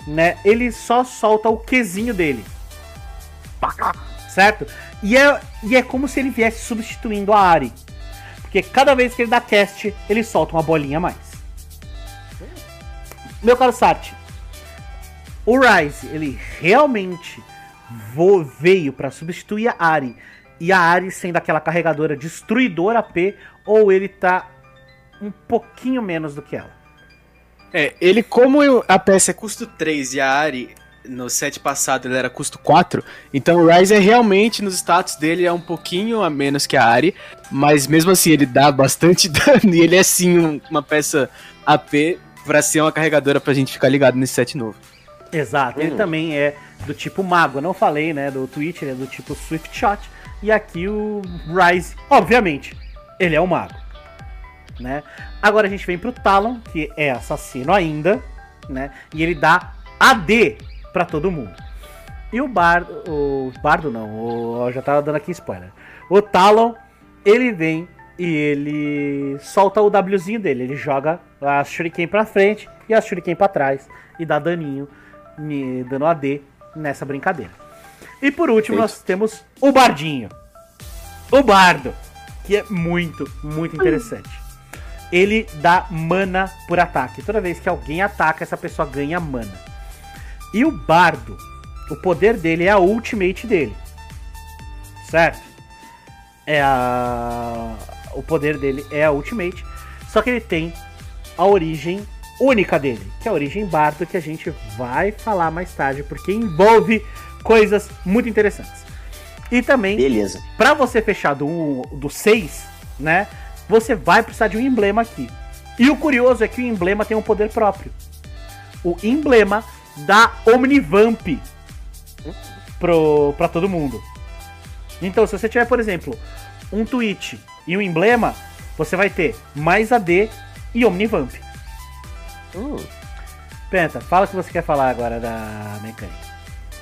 né, ele só solta o Qzinho dele. Certo? E é, e é como se ele viesse substituindo a Ari. Porque cada vez que ele dá cast, ele solta uma bolinha a mais. Meu caro Sart, o Rise, ele realmente veio pra substituir a Ari. E a Ari sendo aquela carregadora destruidora AP, ou ele tá um pouquinho menos do que ela. É, ele, como eu- a peça é custo 3 e a Ari no set passado ele era custo 4, então o Ryze é realmente nos status dele é um pouquinho a menos que a Ari, mas mesmo assim ele dá bastante dano e ele é sim um- uma peça AP pra ser uma carregadora pra gente ficar ligado nesse set novo. Exato, ele Hum. também é do tipo mago, eu não falei, né, do Twitch, ele é do tipo Swift Shot, e aqui o Rise, obviamente, ele é o mago, né? Agora a gente vem pro Talon, que é assassino ainda, né, e ele dá AD pra todo mundo. E o Bardo, o Bardo não, o, eu já tava dando aqui spoiler. O Talon, ele vem e ele solta o Wzinho dele, ele joga a Shuriken pra frente e a Shuriken pra trás e dá daninho, dando AD nessa brincadeira. E por último, Feito. nós temos o Bardinho. O Bardo, que é muito, muito interessante. Ele dá mana por ataque. Toda vez que alguém ataca, essa pessoa ganha mana. E o Bardo, o poder dele é a ultimate dele. Certo? É a. O poder dele é a ultimate. Só que ele tem a origem única dele, que é a origem Bardo, que a gente vai falar mais tarde, porque envolve coisas muito interessantes. E também Beleza. Pra você fechar do, do 6, né? Você vai precisar de um emblema aqui. E o curioso é que o emblema tem um poder próprio. O emblema dá Omnivamp pro, pra todo mundo. Então, se você tiver, por exemplo, um tweet e um emblema, você vai ter mais AD e Omnivamp. Hum. Penta, fala o que você quer falar agora da mecânica.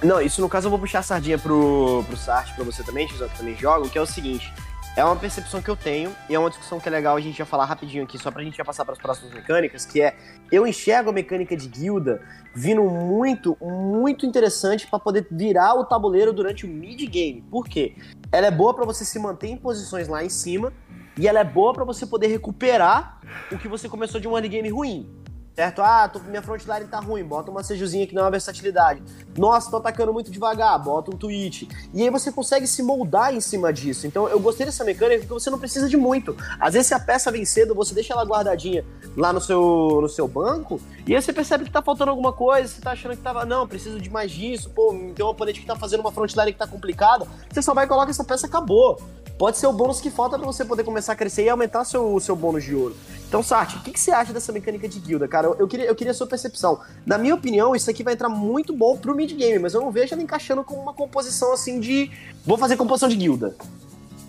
Não, isso no caso eu vou puxar a sardinha pro, pro Sart, pra você também, Tizão, que também jogam, que é o seguinte. É uma percepção que eu tenho e é uma discussão que é legal a gente já falar rapidinho aqui, só pra gente já passar para as próximas mecânicas, que é eu enxergo a mecânica de guilda vindo muito, muito interessante pra poder virar o tabuleiro durante o mid game. Por quê? Ela é boa pra você se manter em posições lá em cima e ela é boa pra você poder recuperar o que você começou de um early game ruim. Certo? Ah, tô, minha frontline tá ruim, bota uma sejuzinha que não é uma versatilidade. Nossa, tô atacando muito devagar, bota um tweet. E aí você consegue se moldar em cima disso. Então eu gostei dessa mecânica porque você não precisa de muito. Às vezes se a peça vem cedo, você deixa ela guardadinha lá no seu, no seu banco, e aí você percebe que tá faltando alguma coisa, você tá achando que tava, não, preciso de mais disso, pô, tem um oponente que tá fazendo uma frontline que tá complicada, você só vai e coloca essa peça acabou. Pode ser o bônus que falta pra você poder começar a crescer e aumentar seu, seu bônus de ouro. Então, Sati, o que, que você acha dessa mecânica de guilda, cara? Eu, eu queria, eu queria a sua percepção. Na minha opinião, isso aqui vai entrar muito bom pro mid-game, mas eu não vejo ela encaixando com uma composição assim de. Vou fazer composição de guilda.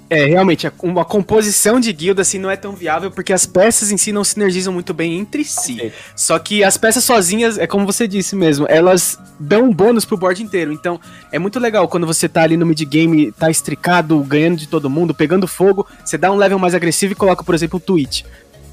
É, realmente, uma composição de guilda assim não é tão viável porque as peças em si não sinergizam muito bem entre si. Só que as peças sozinhas, é como você disse mesmo, elas dão um bônus pro board inteiro. Então, é muito legal quando você tá ali no mid-game, tá estricado, ganhando de todo mundo, pegando fogo, você dá um level mais agressivo e coloca, por exemplo, o Twitch.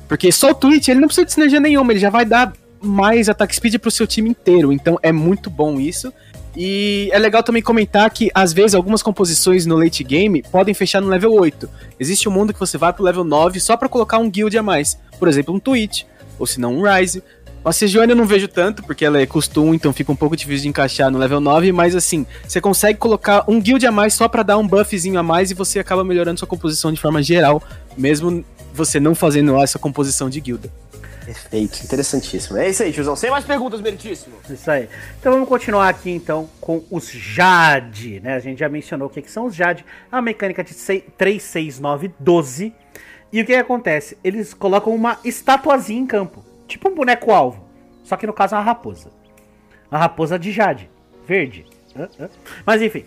Porque só o Twitch, ele não precisa de sinergia nenhuma, ele já vai dar mais ataque speed pro seu time inteiro. Então, é muito bom isso. E é legal também comentar que, às vezes, algumas composições no late game podem fechar no level 8. Existe um mundo que você vai pro level 9 só pra colocar um guild a mais. Por exemplo, um Twitch, ou se não um Rise. A Sejuani eu não vejo tanto, porque ela é 1, então fica um pouco difícil de encaixar no level 9, mas assim, você consegue colocar um guild a mais só pra dar um buffzinho a mais e você acaba melhorando sua composição de forma geral, mesmo você não fazendo essa composição de guilda. Perfeito, interessantíssimo. É isso aí, tiozão. Sem mais perguntas, meritíssimo. Isso aí. Então vamos continuar aqui então com os Jade, né? A gente já mencionou o que, que são os Jade. Uma mecânica de 3, 6, 9, 12. E o que, que acontece? Eles colocam uma estatuazinha em campo. Tipo um boneco-alvo. Só que no caso é uma raposa. Uma raposa de Jade. Verde. Mas enfim.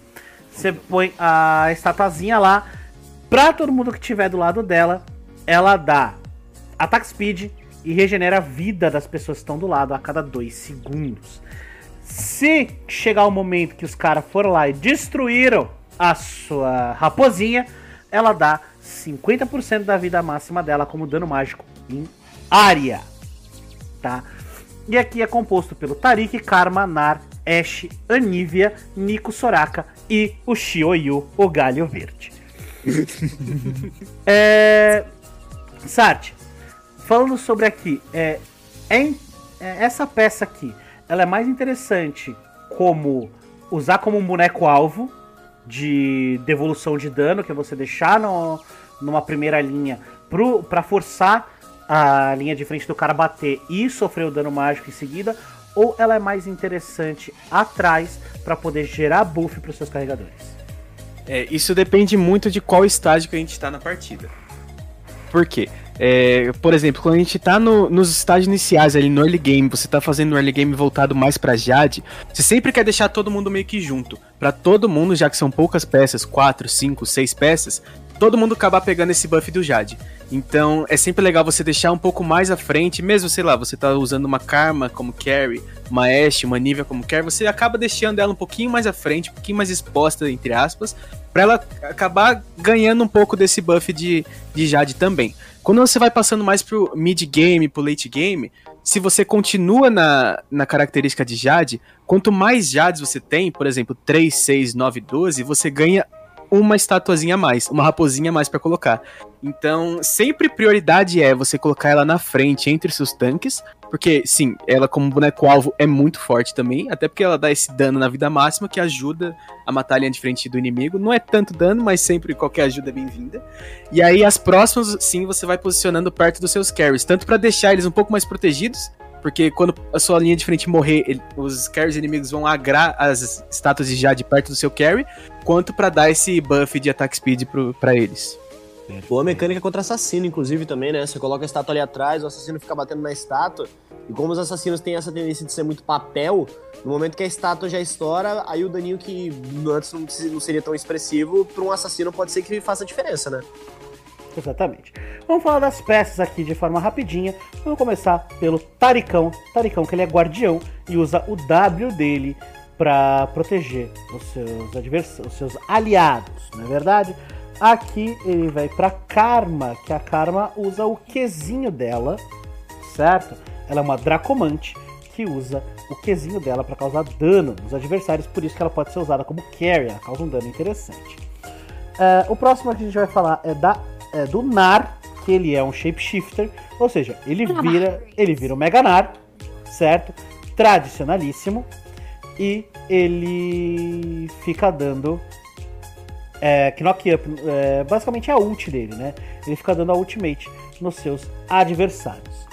Você põe a estatuazinha lá. Pra todo mundo que tiver do lado dela, ela dá ataque speed e regenera a vida das pessoas que estão do lado a cada 2 segundos. Se chegar o momento que os caras foram lá e destruíram a sua raposinha, ela dá 50% da vida máxima dela como dano mágico em área. Tá? E aqui é composto pelo Tarik, Karma, Nar, Ash, Anivia, Nico Soraka e o Shioyu, o Galho Verde. é... Sart, falando sobre aqui, é, é, é, essa peça aqui, ela é mais interessante como usar como um boneco alvo de devolução de dano, que é você deixar no, numa primeira linha para forçar a linha de frente do cara bater e sofrer o dano mágico em seguida, ou ela é mais interessante atrás para poder gerar buff para os seus carregadores? É, isso depende muito de qual estágio que a gente está na partida. Por quê? É, por exemplo, quando a gente tá no, nos estágios iniciais ali no early game, você tá fazendo um early game voltado mais pra Jade, você sempre quer deixar todo mundo meio que junto. para todo mundo, já que são poucas peças, 4, 5, 6 peças, todo mundo acabar pegando esse buff do Jade. Então é sempre legal você deixar um pouco mais à frente, mesmo, sei lá, você tá usando uma Karma como carry, uma Ashe, uma Nivea como carry, você acaba deixando ela um pouquinho mais à frente, um pouquinho mais exposta, entre aspas, para ela acabar ganhando um pouco desse buff de, de Jade também. Quando você vai passando mais pro mid game, pro late game, se você continua na, na característica de Jade, quanto mais Jades você tem, por exemplo, 3, 6, 9, 12, você ganha uma estatuazinha a mais, uma raposinha a mais para colocar. Então, sempre prioridade é você colocar ela na frente entre seus tanques, porque sim, ela como boneco-alvo é muito forte também, até porque ela dá esse dano na vida máxima que ajuda a matar a linha de frente do inimigo. Não é tanto dano, mas sempre qualquer ajuda é bem-vinda. E aí as próximas, sim, você vai posicionando perto dos seus carries, tanto para deixar eles um pouco mais protegidos, porque quando a sua linha de frente morrer, ele, os carries inimigos vão agrar as estátuas de Jade perto do seu carry, quanto para dar esse buff de attack speed para eles. Boa mecânica contra assassino, inclusive, também, né? Você coloca a estátua ali atrás, o assassino fica batendo na estátua. E como os assassinos têm essa tendência de ser muito papel, no momento que a estátua já estoura, aí o daninho que antes não seria tão expressivo, para um assassino pode ser que faça diferença, né? Exatamente. Vamos falar das peças aqui de forma rapidinha. Vamos começar pelo Taricão. Taricão, que ele é guardião e usa o W dele para proteger os seus adversários, os seus aliados, não é verdade? Aqui ele vai para Karma, que a Karma usa o Qzinho dela, certo? Ela é uma Dracomante que usa o Qzinho dela para causar dano nos adversários, por isso que ela pode ser usada como carry, ela causa um dano interessante. Uh, o próximo que a gente vai falar é, da, é do Nar, que ele é um shapeshifter, ou seja, ele vira, ele vira o Mega Nar, certo? Tradicionalíssimo e ele fica dando é, Knock Up, é, basicamente é a ult dele, né? Ele fica dando a ultimate nos seus adversários.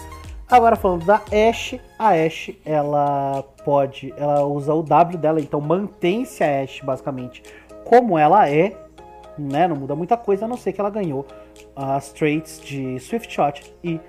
Agora falando da Ashe, a Ashe ela pode, ela usa o W dela, então mantém-se a Ashe basicamente como ela é, né? Não muda muita coisa, a não ser que ela ganhou as traits de Swift Shot e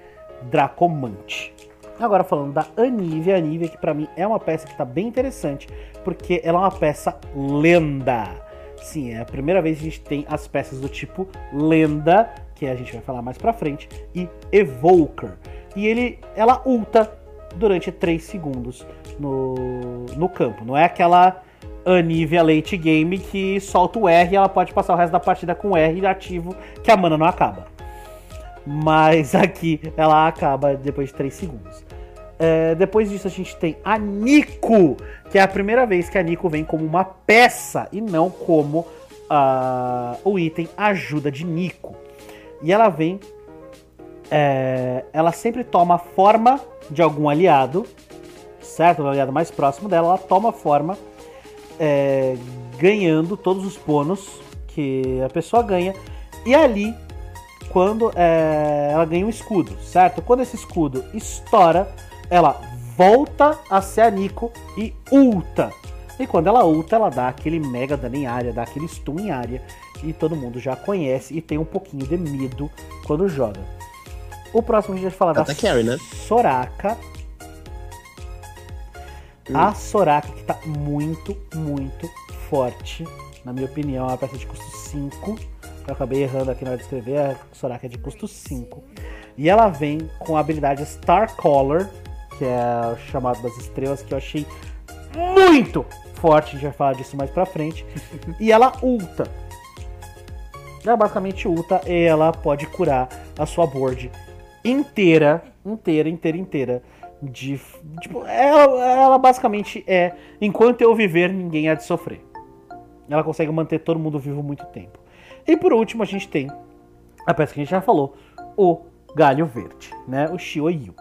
Dracomante. Agora falando da Anivia, a Anivia que para mim é uma peça que está bem interessante, porque ela é uma peça lenda. Sim, é a primeira vez que a gente tem as peças do tipo lenda, que a gente vai falar mais pra frente, e Evoker. E ele, ela ulta durante 3 segundos no, no campo. Não é aquela Anivia late game que solta o R e ela pode passar o resto da partida com R ativo, que a mana não acaba. Mas aqui ela acaba depois de 3 segundos. É, depois disso a gente tem a Nico, que é a primeira vez que a Nico vem como uma peça e não como uh, o item ajuda de Nico. E ela vem. É, ela sempre toma forma de algum aliado, certo? O aliado mais próximo dela, ela toma forma, é, ganhando todos os bônus que a pessoa ganha. E ali, quando é, ela ganha um escudo, certo? Quando esse escudo estoura, ela volta a ser a Nico e ulta. E quando ela ulta, ela dá aquele mega dano em área, dá aquele stun em área. E todo mundo já conhece e tem um pouquinho de medo quando joga. O próximo a gente vai falar da carry, né? Hum. A Soraka que tá muito, muito forte. Na minha opinião, é uma peça de custo 5. Eu acabei errando aqui na hora de escrever. A Soraka é de custo 5. E ela vem com a habilidade Star Color, que é o chamado das estrelas, que eu achei muito forte, a gente vai falar disso mais pra frente. e ela ulta. É basicamente ulta e ela pode curar a sua board inteira, inteira, inteira, inteira. De, tipo, ela, ela basicamente é enquanto eu viver, ninguém há de sofrer. Ela consegue manter todo mundo vivo muito tempo. E por último, a gente tem a peça que a gente já falou, o galho verde, né? O Shioyu.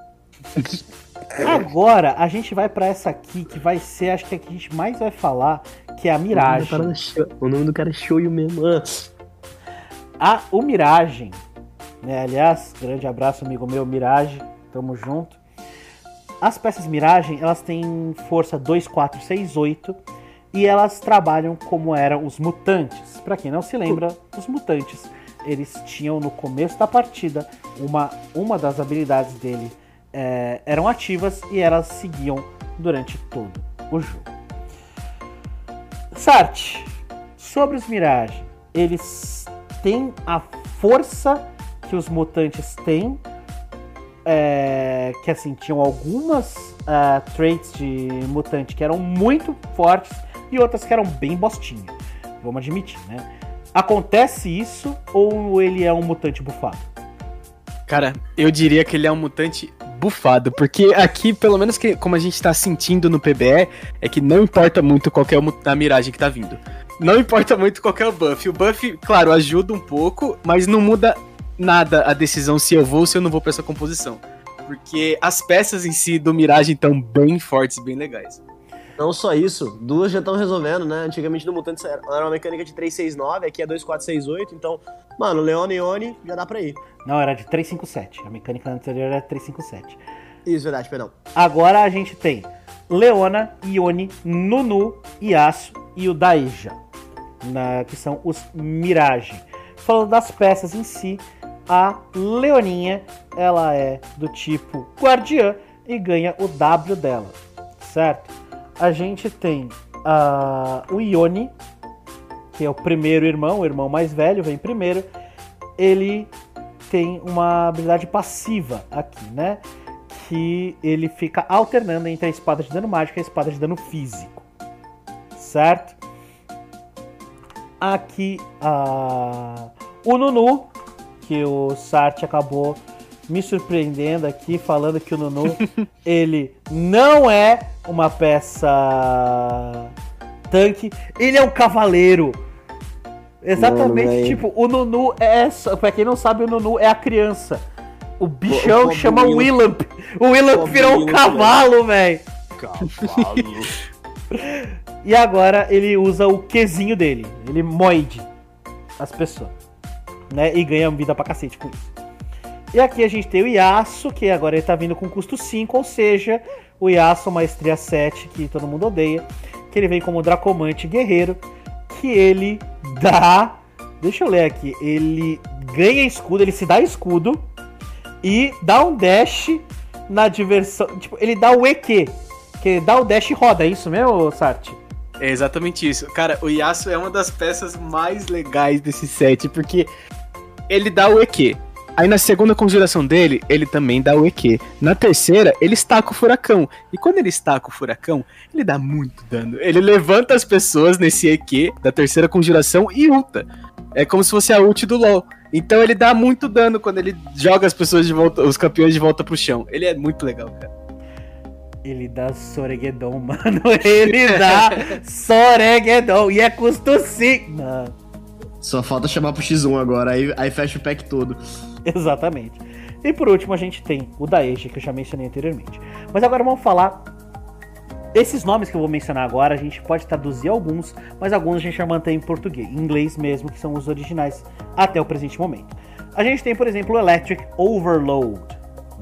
Agora a gente vai para essa aqui que vai ser, acho que a que a gente mais vai falar, que é a Mirage. O nome do cara é Shioyu mesmo. Ah. A, o Mirage, né? Aliás, grande abraço, amigo meu, Mirage, tamo junto. As peças Mirage, elas têm força 2, 4, 6, 8 e elas trabalham como eram os mutantes. Para quem não se lembra, os mutantes, eles tinham no começo da partida uma, uma das habilidades dele é, eram ativas e elas seguiam durante todo o jogo. Sart, sobre os Mirage, eles têm a força que os mutantes têm, é, que assim, tinham algumas uh, traits de mutante que eram muito fortes e outras que eram bem bostinha, vamos admitir, né? Acontece isso ou ele é um mutante bufado? Cara, eu diria que ele é um mutante bufado, porque aqui, pelo menos que, como a gente tá sentindo no PBE, é que não importa muito qual é a miragem que tá vindo. Não importa muito qual é o buff. O buff, claro, ajuda um pouco, mas não muda nada a decisão se eu vou ou se eu não vou pra essa composição. Porque as peças em si do Miragem estão bem fortes, bem legais. Não só isso, duas já estão resolvendo, né? Antigamente no Mutantes era uma mecânica de 369, aqui é 2468, então, mano, Leone e Oni já dá pra ir. Não, era de 357. A mecânica anterior era 357. Isso, verdade, perdão. Agora a gente tem Leona, Ione, Nunu, Yasuo e o Daeja, na, que são os Mirage. Falando das peças em si, a Leoninha, ela é do tipo Guardiã e ganha o W dela, certo? A gente tem uh, o Ione, que é o primeiro irmão, o irmão mais velho, vem primeiro. Ele tem uma habilidade passiva aqui, né? Que ele fica alternando entre a espada de dano mágico e a espada de dano físico. Certo? Aqui a o Nunu, que o Sart acabou me surpreendendo aqui, falando que o Nunu ele não é uma peça tanque, ele é um cavaleiro. Exatamente, Mano, tipo, o Nunu é. Pra quem não sabe, o Nunu é a criança. O bichão o, chama Willamp. O Willamp virou um cavalo, velho. Cavalo. e agora ele usa o Qzinho dele. Ele moide as pessoas. Né? E ganha vida pra cacete com isso. E aqui a gente tem o Yasuo, que agora ele tá vindo com custo 5, ou seja, o Yasuo Maestria 7, que todo mundo odeia. Que ele vem como Dracomante Guerreiro que ele dá. Deixa eu ler aqui. Ele ganha escudo, ele se dá escudo e dá um dash na diversão. Tipo, ele dá o EQ. Que dá o dash e roda, é isso mesmo, Sart? É exatamente isso. Cara, o Yasuo é uma das peças mais legais desse set, porque ele dá o EQ. Aí na segunda conjuração dele, ele também dá o EQ. Na terceira, ele estaca o furacão. E quando ele estaca o furacão, ele dá muito dano. Ele levanta as pessoas nesse EQ da terceira conjuração e ulta. É como se fosse a ult do LoL. Então ele dá muito dano quando ele joga as pessoas de volta, os campeões de volta pro chão. Ele é muito legal, cara. Ele dá Soregedon, mano. Ele dá Soregedon. E é custo 5. Mano. Só falta chamar pro X1 agora, aí, aí fecha o pack todo. Exatamente. E por último a gente tem o Daesh, que eu já mencionei anteriormente. Mas agora vamos falar. Esses nomes que eu vou mencionar agora, a gente pode traduzir alguns, mas alguns a gente já mantém em português, em inglês mesmo, que são os originais até o presente momento. A gente tem, por exemplo, o Electric Overload.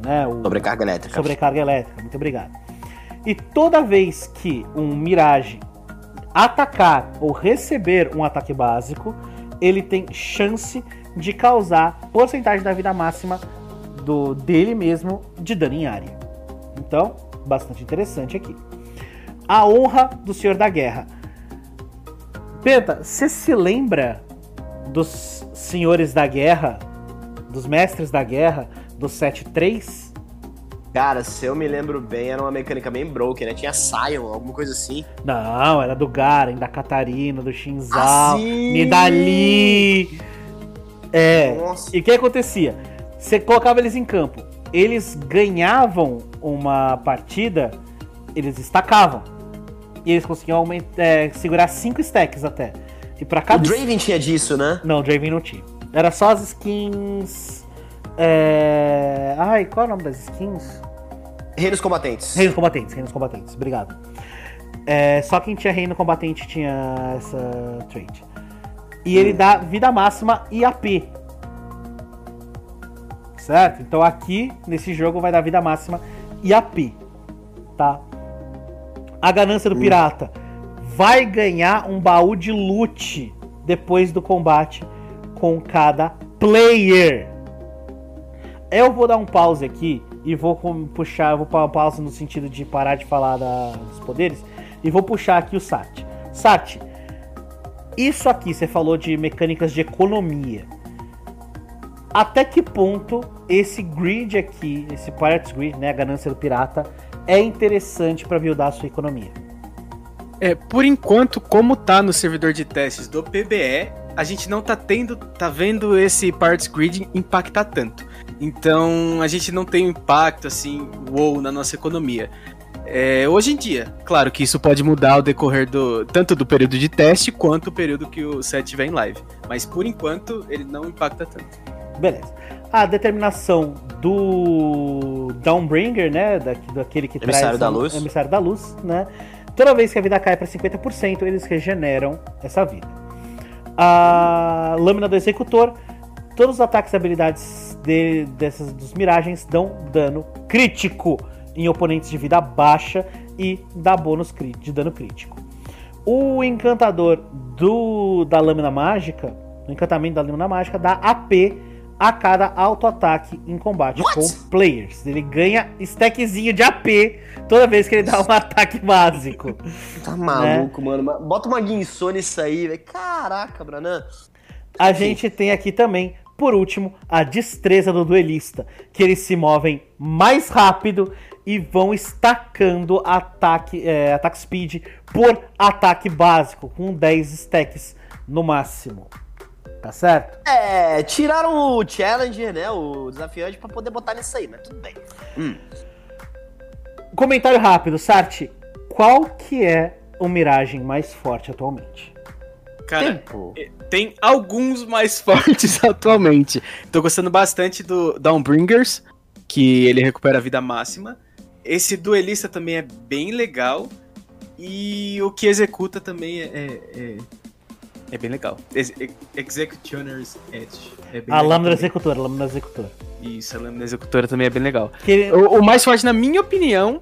Né? O... Sobrecarga elétrica. Sobrecarga elétrica, muito obrigado. E toda vez que um Mirage atacar ou receber um ataque básico, ele tem chance de causar porcentagem da vida máxima do dele mesmo de dano em área. Então, bastante interessante aqui. A honra do Senhor da Guerra. Penta, você se lembra dos senhores da guerra, dos mestres da guerra, do 7-3? Cara, se eu me lembro bem, era uma mecânica bem broken, né? Tinha Sion, alguma coisa assim. Não, era do Garen, da Catarina, do Shinzal, ah, Nidali. É. Nossa. E o que acontecia? Você colocava eles em campo. Eles ganhavam uma partida, eles estacavam. E eles conseguiam aumentar, é, segurar 5 stacks até. E para cada. O Draven tinha disso, né? Não, o Draven não tinha. Era só as skins. É... Ai, qual é o nome das skins? Reinos combatentes. Reinos combatentes, reinos combatentes, obrigado. É, só quem tinha reino combatente tinha essa trait. E hum. ele dá vida máxima e AP. Certo? Então aqui, nesse jogo, vai dar vida máxima e AP. Tá? A ganância do hum. pirata vai ganhar um baú de loot depois do combate com cada player. Eu vou dar um pause aqui e vou puxar, vou para uma pausa no sentido de parar de falar da, dos poderes e vou puxar aqui o Sat. Sat, isso aqui você falou de mecânicas de economia. Até que ponto esse grid aqui, esse Pirates Grid, né, a ganância do pirata, é interessante para buildar a sua economia? É, por enquanto, como tá no servidor de testes do PBE, a gente não tá tendo, tá vendo esse Parts Grid impactar tanto. Então a gente não tem um impacto assim, wow, na nossa economia. É, hoje em dia, claro que isso pode mudar ao decorrer do tanto do período de teste quanto o período que o set estiver em live. Mas por enquanto ele não impacta tanto. Beleza. A determinação do Downbringer, né, da, daquele que emissário traz da luz, emissário da luz, né? Toda vez que a vida cai para 50%, eles regeneram essa vida. A lâmina do executor, todos os ataques e habilidades de, dessas dos miragens dão dano crítico em oponentes de vida baixa e dá bônus de dano crítico. O encantador do da lâmina mágica, o encantamento da lâmina mágica dá AP a cada auto-ataque em combate What? com players. Ele ganha stackzinho de AP toda vez que ele dá um ataque básico. Tá maluco, né? mano. Bota uma Guinsô nisso aí, velho. Caraca, Branan. A gente tem aqui também, por último, a destreza do duelista, que eles se movem mais rápido e vão estacando ataque, é, ataque speed por ataque básico, com 10 stacks no máximo. Tá certo? É, tiraram o Challenger, né? O desafiante, para poder botar nisso aí, mas tudo bem. Hum. Comentário rápido, Sarti. Qual que é o Miragem mais forte atualmente? Cara, Tempo. É, tem alguns mais fortes atualmente. Tô gostando bastante do Downbringers, que ele recupera a vida máxima. Esse duelista também é bem legal. E o que executa também é, é, é, é bem legal. Ex Executioner's Edge. É a lâmina executora, a lâmina executora. Isso, a lâmina executora também é bem legal. Que... O, o, mais forte, na minha opinião,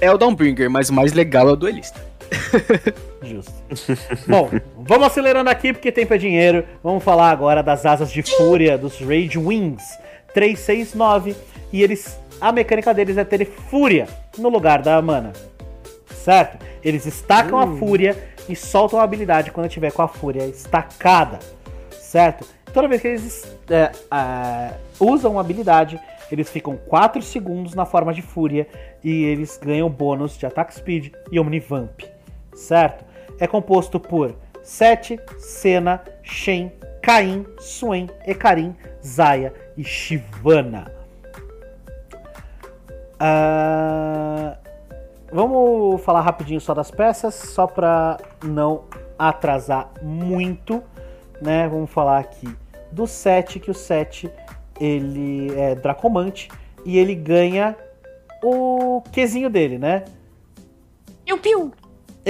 é o Downbringer, mas o mais legal é o duelista. Justo. Bom, vamos acelerando aqui porque tempo é dinheiro. Vamos falar agora das asas de fúria dos Rage Wings 369. E eles a mecânica deles é ter fúria no lugar da mana. Certo? Eles estacam a fúria e soltam a habilidade quando tiver com a fúria estacada. Certo? Toda vez que eles é, é, usam a habilidade, eles ficam 4 segundos na forma de fúria e eles ganham bônus de ataque speed e omnivamp. Certo? É composto por Sete, Senna, Shen, Caim, Swain, Ekarim, Zaya e Shivana. Uh, vamos falar rapidinho só das peças, só para não atrasar muito, né? Vamos falar aqui do 7, que o 7 ele é Dracomante e ele ganha o Qzinho dele, né? Piu piu.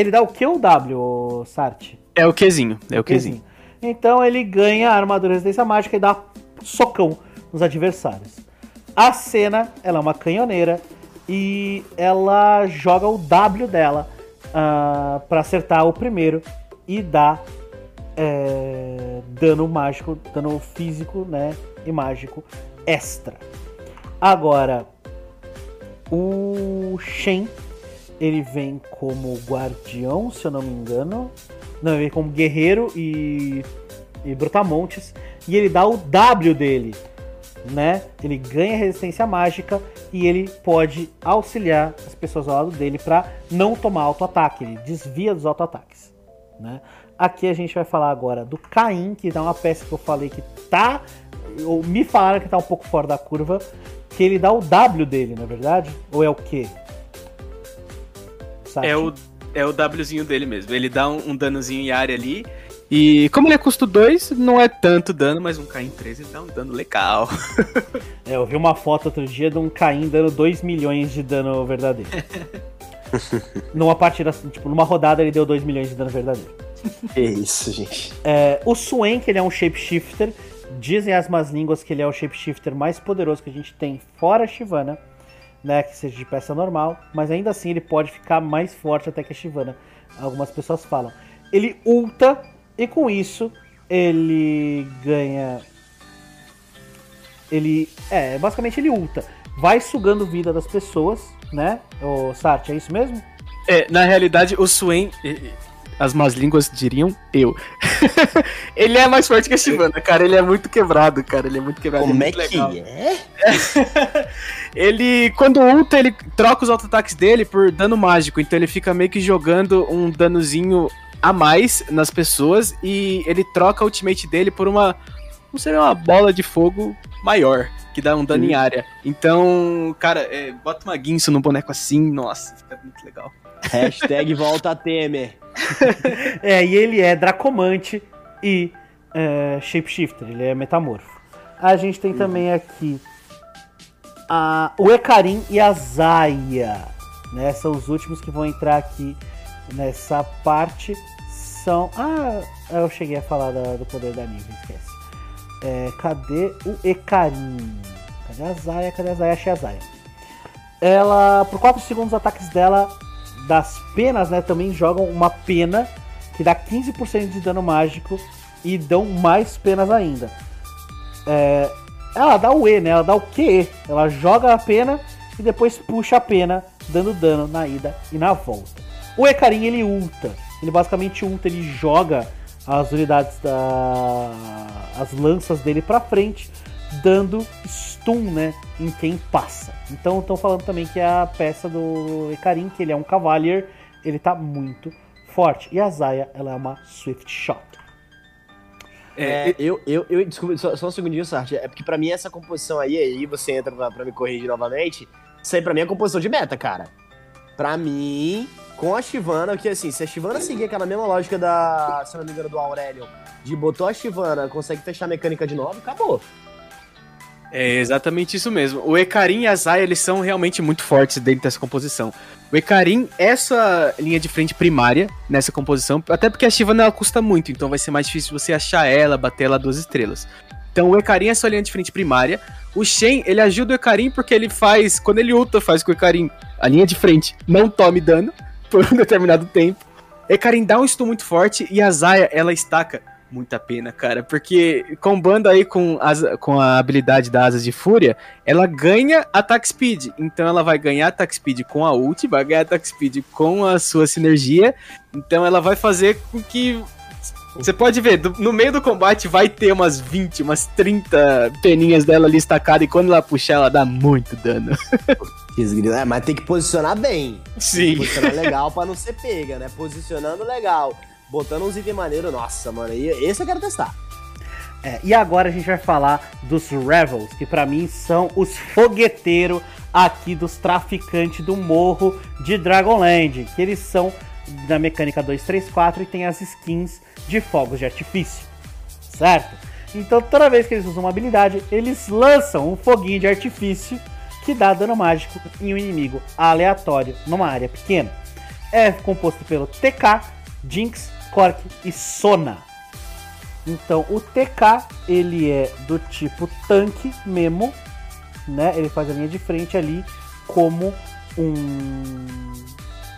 Ele dá o Q ou W, Sart? É o Qzinho, é o Qzinho. Então ele ganha a armadura resistência mágica e dá socão nos adversários. A cena, ela é uma canhoneira e ela joga o W dela uh, ah, para acertar o primeiro e dá é, dano mágico, dano físico, né, e mágico extra. Agora, o Shen, ele vem como guardião, se eu não me engano. Não, ele vem como guerreiro e, e brutamontes. E ele dá o W dele, né? Ele ganha resistência mágica e ele pode auxiliar as pessoas ao lado dele para não tomar auto-ataque. Ele desvia dos auto-ataques, né? aqui a gente vai falar agora do Caim, que é uma peça que eu falei que tá. Ou me falaram que tá um pouco fora da curva. Que ele dá o W dele, na é verdade? Ou é o quê? É o, é o Wzinho dele mesmo. Ele dá um, um danozinho em área ali. E como ele é custo 2, não é tanto dano, mas um Caim 3 ele dá um dano legal. é, eu vi uma foto outro dia de um Caim dando 2 milhões de dano verdadeiro. numa partida, tipo, numa rodada ele deu 2 milhões de dano verdadeiro. É isso, gente. É, o Swain, que ele é um shapeshifter, dizem as más línguas que ele é o shapeshifter mais poderoso que a gente tem fora a Shivana, né, que seja de peça normal, mas ainda assim ele pode ficar mais forte até que a Shivana, algumas pessoas falam. Ele ulta e com isso ele ganha ele é, basicamente ele ulta, vai sugando vida das pessoas né? O Sart, é isso mesmo? É, na realidade, o Swain, as más línguas diriam eu. ele é mais forte que a Shivana, cara. Ele é muito quebrado, cara. Ele é muito quebrado. Como é, é que é? ele, quando ulta, ele troca os auto-ataques dele por dano mágico. Então ele fica meio que jogando um danozinho a mais nas pessoas. E ele troca a ultimate dele por uma. Não sei, uma bola de fogo maior que dá um dano em área. Então, cara, é, bota uma guinso no boneco assim, nossa, fica muito legal. Hashtag volta Temer. é, e ele é Dracomante e é, Shapeshifter, ele é metamorfo. A gente tem também aqui a, o Ekarim e a Zaya. Né? São os últimos que vão entrar aqui nessa parte. São. Ah, eu cheguei a falar da, do poder da Nive, esquece. É, cadê o Ekarim? Cadê a Zaya? Cadê a Zaya? Achei a Zaya. Ela, por 4 segundos, os ataques dela, das penas, né, também jogam uma pena que dá 15% de dano mágico e dão mais penas ainda. É, ela dá o E, né? Ela dá o QE. Ela joga a pena e depois puxa a pena, dando dano na ida e na volta. O Ekarim ele ulta. Ele basicamente ulta, ele joga as unidades da as lanças dele para frente, dando stun, né, em quem passa. Então estão falando também que a peça do Ekarim, que ele é um Cavalier, ele tá muito forte. E a Zaya, ela é uma Swift Shot. É, eu, eu, eu, desculpa, só, só um segundinho, Sartre. É porque pra mim essa composição aí, aí você entra pra, pra me corrigir novamente. Isso aí pra mim é composição de meta, cara. Pra mim, com a Shivana, que assim, se a Shivana seguir aquela mesma lógica da, se não me engano, do Aurelion, de botou a Shivana, consegue fechar a mecânica de novo, acabou. É exatamente isso mesmo. O Ekarim e a Zaya, eles são realmente muito fortes dentro dessa composição. O Ekarim, essa linha de frente primária nessa composição, até porque a Shivana ela custa muito, então vai ser mais difícil você achar ela, bater ela duas estrelas. Então o Ekarim é sua linha de frente primária. O Shen, ele ajuda o Ekarim porque ele faz, quando ele ulta, faz com o Ekarim a linha de frente não tome dano por um determinado tempo. Ekarim dá um stun muito forte e a Zaya, ela estaca muita pena, cara. Porque combando aí com, as, com a habilidade da Asas de Fúria, ela ganha ataque speed. Então ela vai ganhar ataque speed com a ult, vai ganhar ataque speed com a sua sinergia. Então ela vai fazer com que. Você pode ver, do, no meio do combate vai ter umas 20, umas 30 peninhas dela ali estacadas, e quando ela puxar, ela dá muito dano. É, mas tem que posicionar bem. Sim. Posicionar legal pra não ser pega, né? Posicionando legal, botando uns itens maneiros, nossa, mano, esse eu quero testar. É, e agora a gente vai falar dos Revels, que para mim são os fogueteiros aqui dos traficantes do morro de Dragonland, que eles são da mecânica 234 e tem as skins de fogos de artifício, certo? Então toda vez que eles usam uma habilidade, eles lançam um foguinho de artifício que dá dano mágico em um inimigo aleatório numa área pequena. É composto pelo TK, Jinx, Cork e Sona. Então o TK ele é do tipo tanque mesmo, né? Ele faz a linha de frente ali como um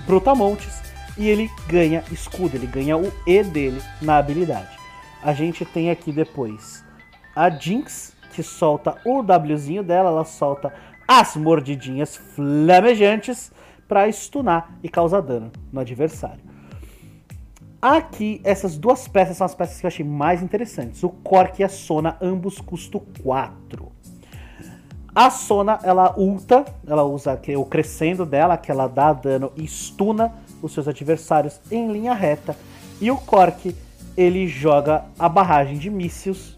Brutamontes e ele ganha escudo, ele ganha o E dele na habilidade. A gente tem aqui depois a Jinx que solta o Wzinho dela, ela solta as mordidinhas flamejantes para stunar e causar dano no adversário. Aqui, essas duas peças são as peças que eu achei mais interessantes. O Cork e a Sona, ambos custo 4. A Sona, ela ulta, ela usa o crescendo dela, que ela dá dano e stuna os seus adversários em linha reta. E o Cork, ele joga a barragem de mísseis,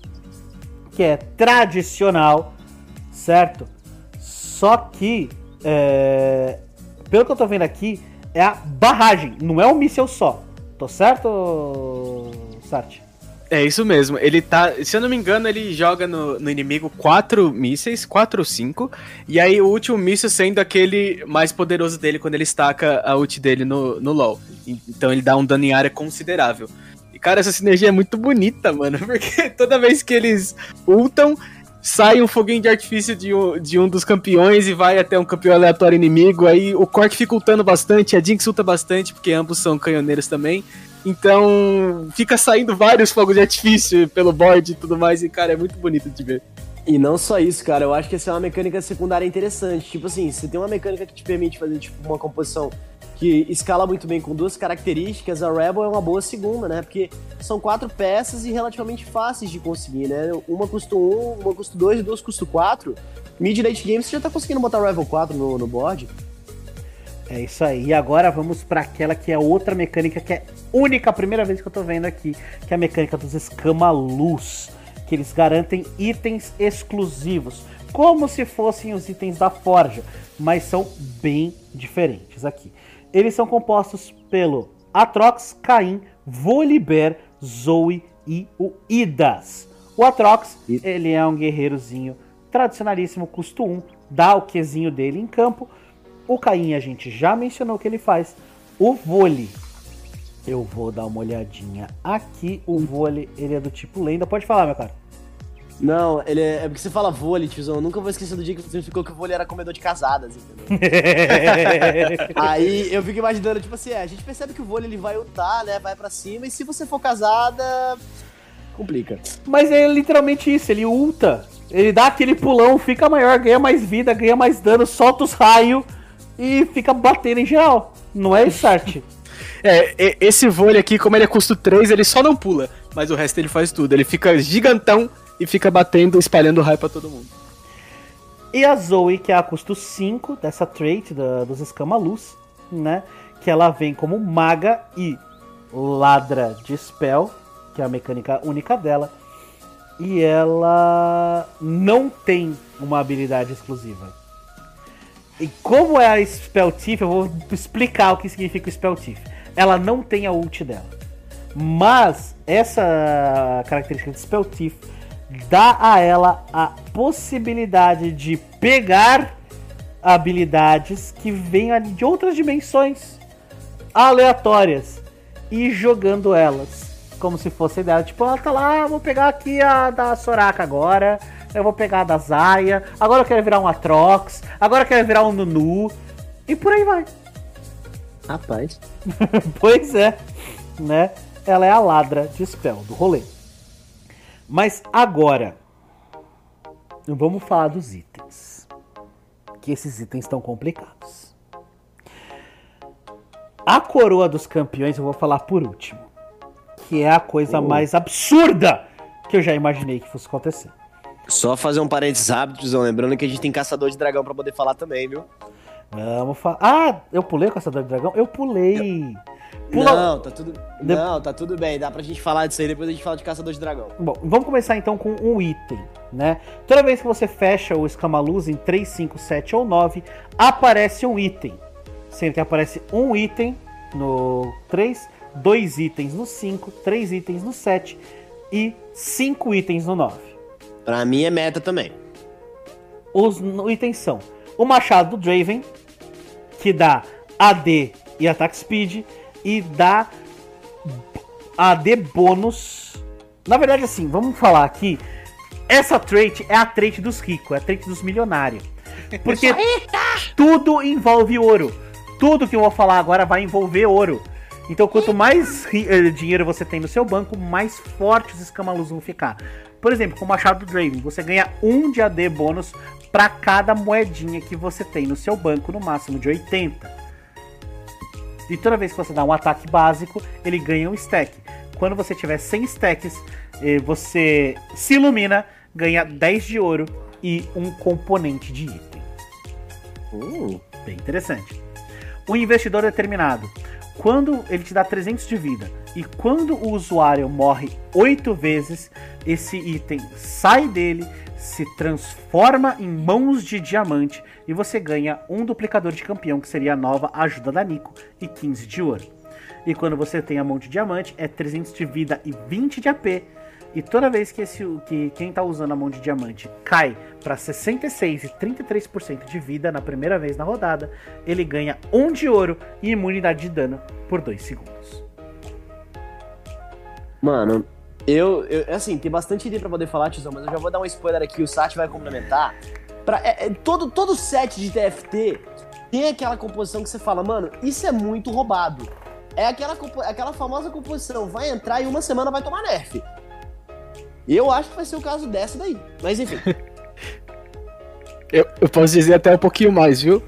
que é tradicional, certo? Só que, é, pelo que eu tô vendo aqui, é a barragem, não é um míssil só. Tô certo, Sartre? É isso mesmo. Ele tá. Se eu não me engano, ele joga no, no inimigo quatro mísseis, quatro ou cinco. E aí o último míssil sendo aquele mais poderoso dele quando ele estaca a ult dele no, no LoL. Então ele dá um dano em área considerável. E cara, essa sinergia é muito bonita, mano. Porque toda vez que eles ultam, sai um foguinho de artifício de um, de um dos campeões e vai até um campeão aleatório inimigo. Aí o Cork fica ultando bastante, a Jinx ulta bastante, porque ambos são canhoneiros também. Então fica saindo vários fogos de artifício pelo board e tudo mais, e cara, é muito bonito de ver. E não só isso, cara, eu acho que essa é uma mecânica secundária interessante. Tipo assim, você tem uma mecânica que te permite fazer tipo, uma composição que escala muito bem com duas características, a Rebel é uma boa segunda, né? Porque são quatro peças e relativamente fáceis de conseguir, né? Uma custa um, uma custa dois e duas custa quatro. Mid late game você já tá conseguindo botar Rebel 4 no, no board. É isso aí. E agora vamos para aquela que é outra mecânica que é única, a primeira vez que eu tô vendo aqui, que é a mecânica dos escama-luz, que eles garantem itens exclusivos, como se fossem os itens da Forja, mas são bem diferentes aqui. Eles são compostos pelo Atrox, Caim, Volibear, Zoe e o Idas. O Atrox, ele é um guerreirozinho tradicionalíssimo, custo 1, dá o Qzinho dele em campo, o Caim a gente já mencionou o que ele faz. O vôlei. Eu vou dar uma olhadinha aqui. O vôlei, ele é do tipo lenda. Pode falar, meu cara. Não, ele é, é porque você fala vôlei, tiozão. Eu nunca vou esquecer do dia que você ficou que o vôlei era comedor de casadas, entendeu? Aí eu fico imaginando, tipo assim, é, a gente percebe que o vôlei ele vai ultar, né? Vai para cima, e se você for casada, complica. Mas é literalmente isso, ele ulta. Ele dá aquele pulão, fica maior, ganha mais vida, ganha mais dano, solta os raios e fica batendo em geral. Não é start. é, esse vôlei aqui, como ele é custo 3, ele só não pula, mas o resto ele faz tudo. Ele fica gigantão e fica batendo, espalhando raio pra todo mundo. E a Zoe, que é a custo 5 dessa trait da, dos escama-luz, né? Que ela vem como maga e ladra de spell, que é a mecânica única dela. E ela não tem uma habilidade exclusiva. E como é a Spell Thief, eu vou explicar o que significa o Spell Thief. Ela não tem a ult dela. Mas essa característica de Spell Thief dá a ela a possibilidade de pegar habilidades que vêm de outras dimensões aleatórias e jogando elas como se fosse dela. Tipo, ela tá lá, vou pegar aqui a da Soraka agora eu vou pegar a da Zaya, agora eu quero virar um Atrox, agora eu quero virar um Nunu, e por aí vai. Rapaz. pois é, né? Ela é a ladra de spell do rolê. Mas agora, vamos falar dos itens. Que esses itens estão complicados. A coroa dos campeões eu vou falar por último. Que é a coisa oh. mais absurda que eu já imaginei que fosse acontecer. Só fazer um parênteses rápido, lembrando que a gente tem caçador de dragão para poder falar também, viu? Vamos falar. Ah, eu pulei o caçador de dragão? Eu pulei. Pula... Não, tá tudo. De... Não, tá tudo bem. Dá pra gente falar disso aí, depois a gente fala de caçador de dragão. Bom, vamos começar então com um item, né? Toda vez que você fecha o escamaluz em 3, 5, 7 ou 9, aparece um item. Sempre aparece um item no 3, dois itens no 5, três itens no 7 e cinco itens no 9. Pra mim é meta também. Os itens são o machado do Draven, que dá AD e ataque speed, e dá AD bônus. Na verdade, assim, vamos falar aqui. Essa trait é a trait dos ricos, é a trait dos milionários. Porque tudo envolve ouro. Tudo que eu vou falar agora vai envolver ouro. Então, quanto mais eh, dinheiro você tem no seu banco, mais fortes os escamalus vão ficar. Por exemplo, com o Machado do Draven, você ganha um de AD bônus para cada moedinha que você tem no seu banco, no máximo de 80. E toda vez que você dá um ataque básico, ele ganha um stack. Quando você tiver 100 stacks, eh, você se ilumina, ganha 10 de ouro e um componente de item. Uh, bem interessante. O investidor determinado. quando ele te dá 300 de vida e quando o usuário morre 8 vezes, esse item sai dele, se transforma em mãos de diamante e você ganha um duplicador de campeão, que seria a nova ajuda da Nico, e 15 de ouro. E quando você tem a mão de diamante, é 300 de vida e 20 de AP. E toda vez que, esse, que quem tá usando a mão de diamante cai para 66 e 33% de vida na primeira vez na rodada, ele ganha 1 de ouro e imunidade de dano por 2 segundos. Mano, eu, eu, assim, tem bastante ideia pra poder falar, tiozão, mas eu já vou dar um spoiler aqui, o Sat vai complementar. Pra, é, é, todo, todo set de TFT tem aquela composição que você fala, mano, isso é muito roubado. É aquela, aquela famosa composição, vai entrar e uma semana vai tomar nerf. Eu acho que vai ser o caso dessa daí. Mas enfim. eu, eu posso dizer até um pouquinho mais, viu?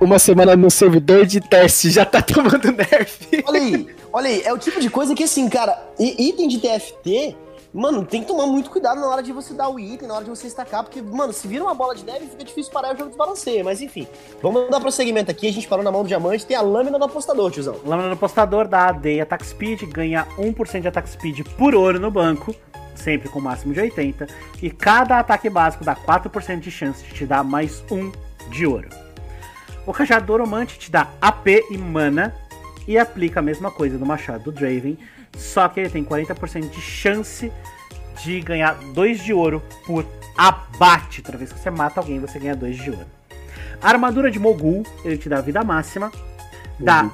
Uma semana no servidor de teste já tá tomando nerf. Olha aí, olha aí, é o tipo de coisa que assim, cara, item de TFT, mano, tem que tomar muito cuidado na hora de você dar o item, na hora de você estacar, porque, mano, se vira uma bola de neve, fica difícil parar e o jogo desbalanceia. Mas enfim, vamos dar prosseguimento aqui. A gente parou na mão do diamante, tem a lâmina do apostador, tiozão. Lâmina do apostador dá AD Attack Speed, ganha 1% de Attack Speed por ouro no banco sempre com máximo de 80, e cada ataque básico dá 4% de chance de te dar mais 1 de ouro. O Cajado Doromante te dá AP e mana, e aplica a mesma coisa no Machado do Draven, só que ele tem 40% de chance de ganhar 2 de ouro por abate. Toda vez que você mata alguém, você ganha 2 de ouro. A armadura de Mogul, ele te dá vida máxima, dá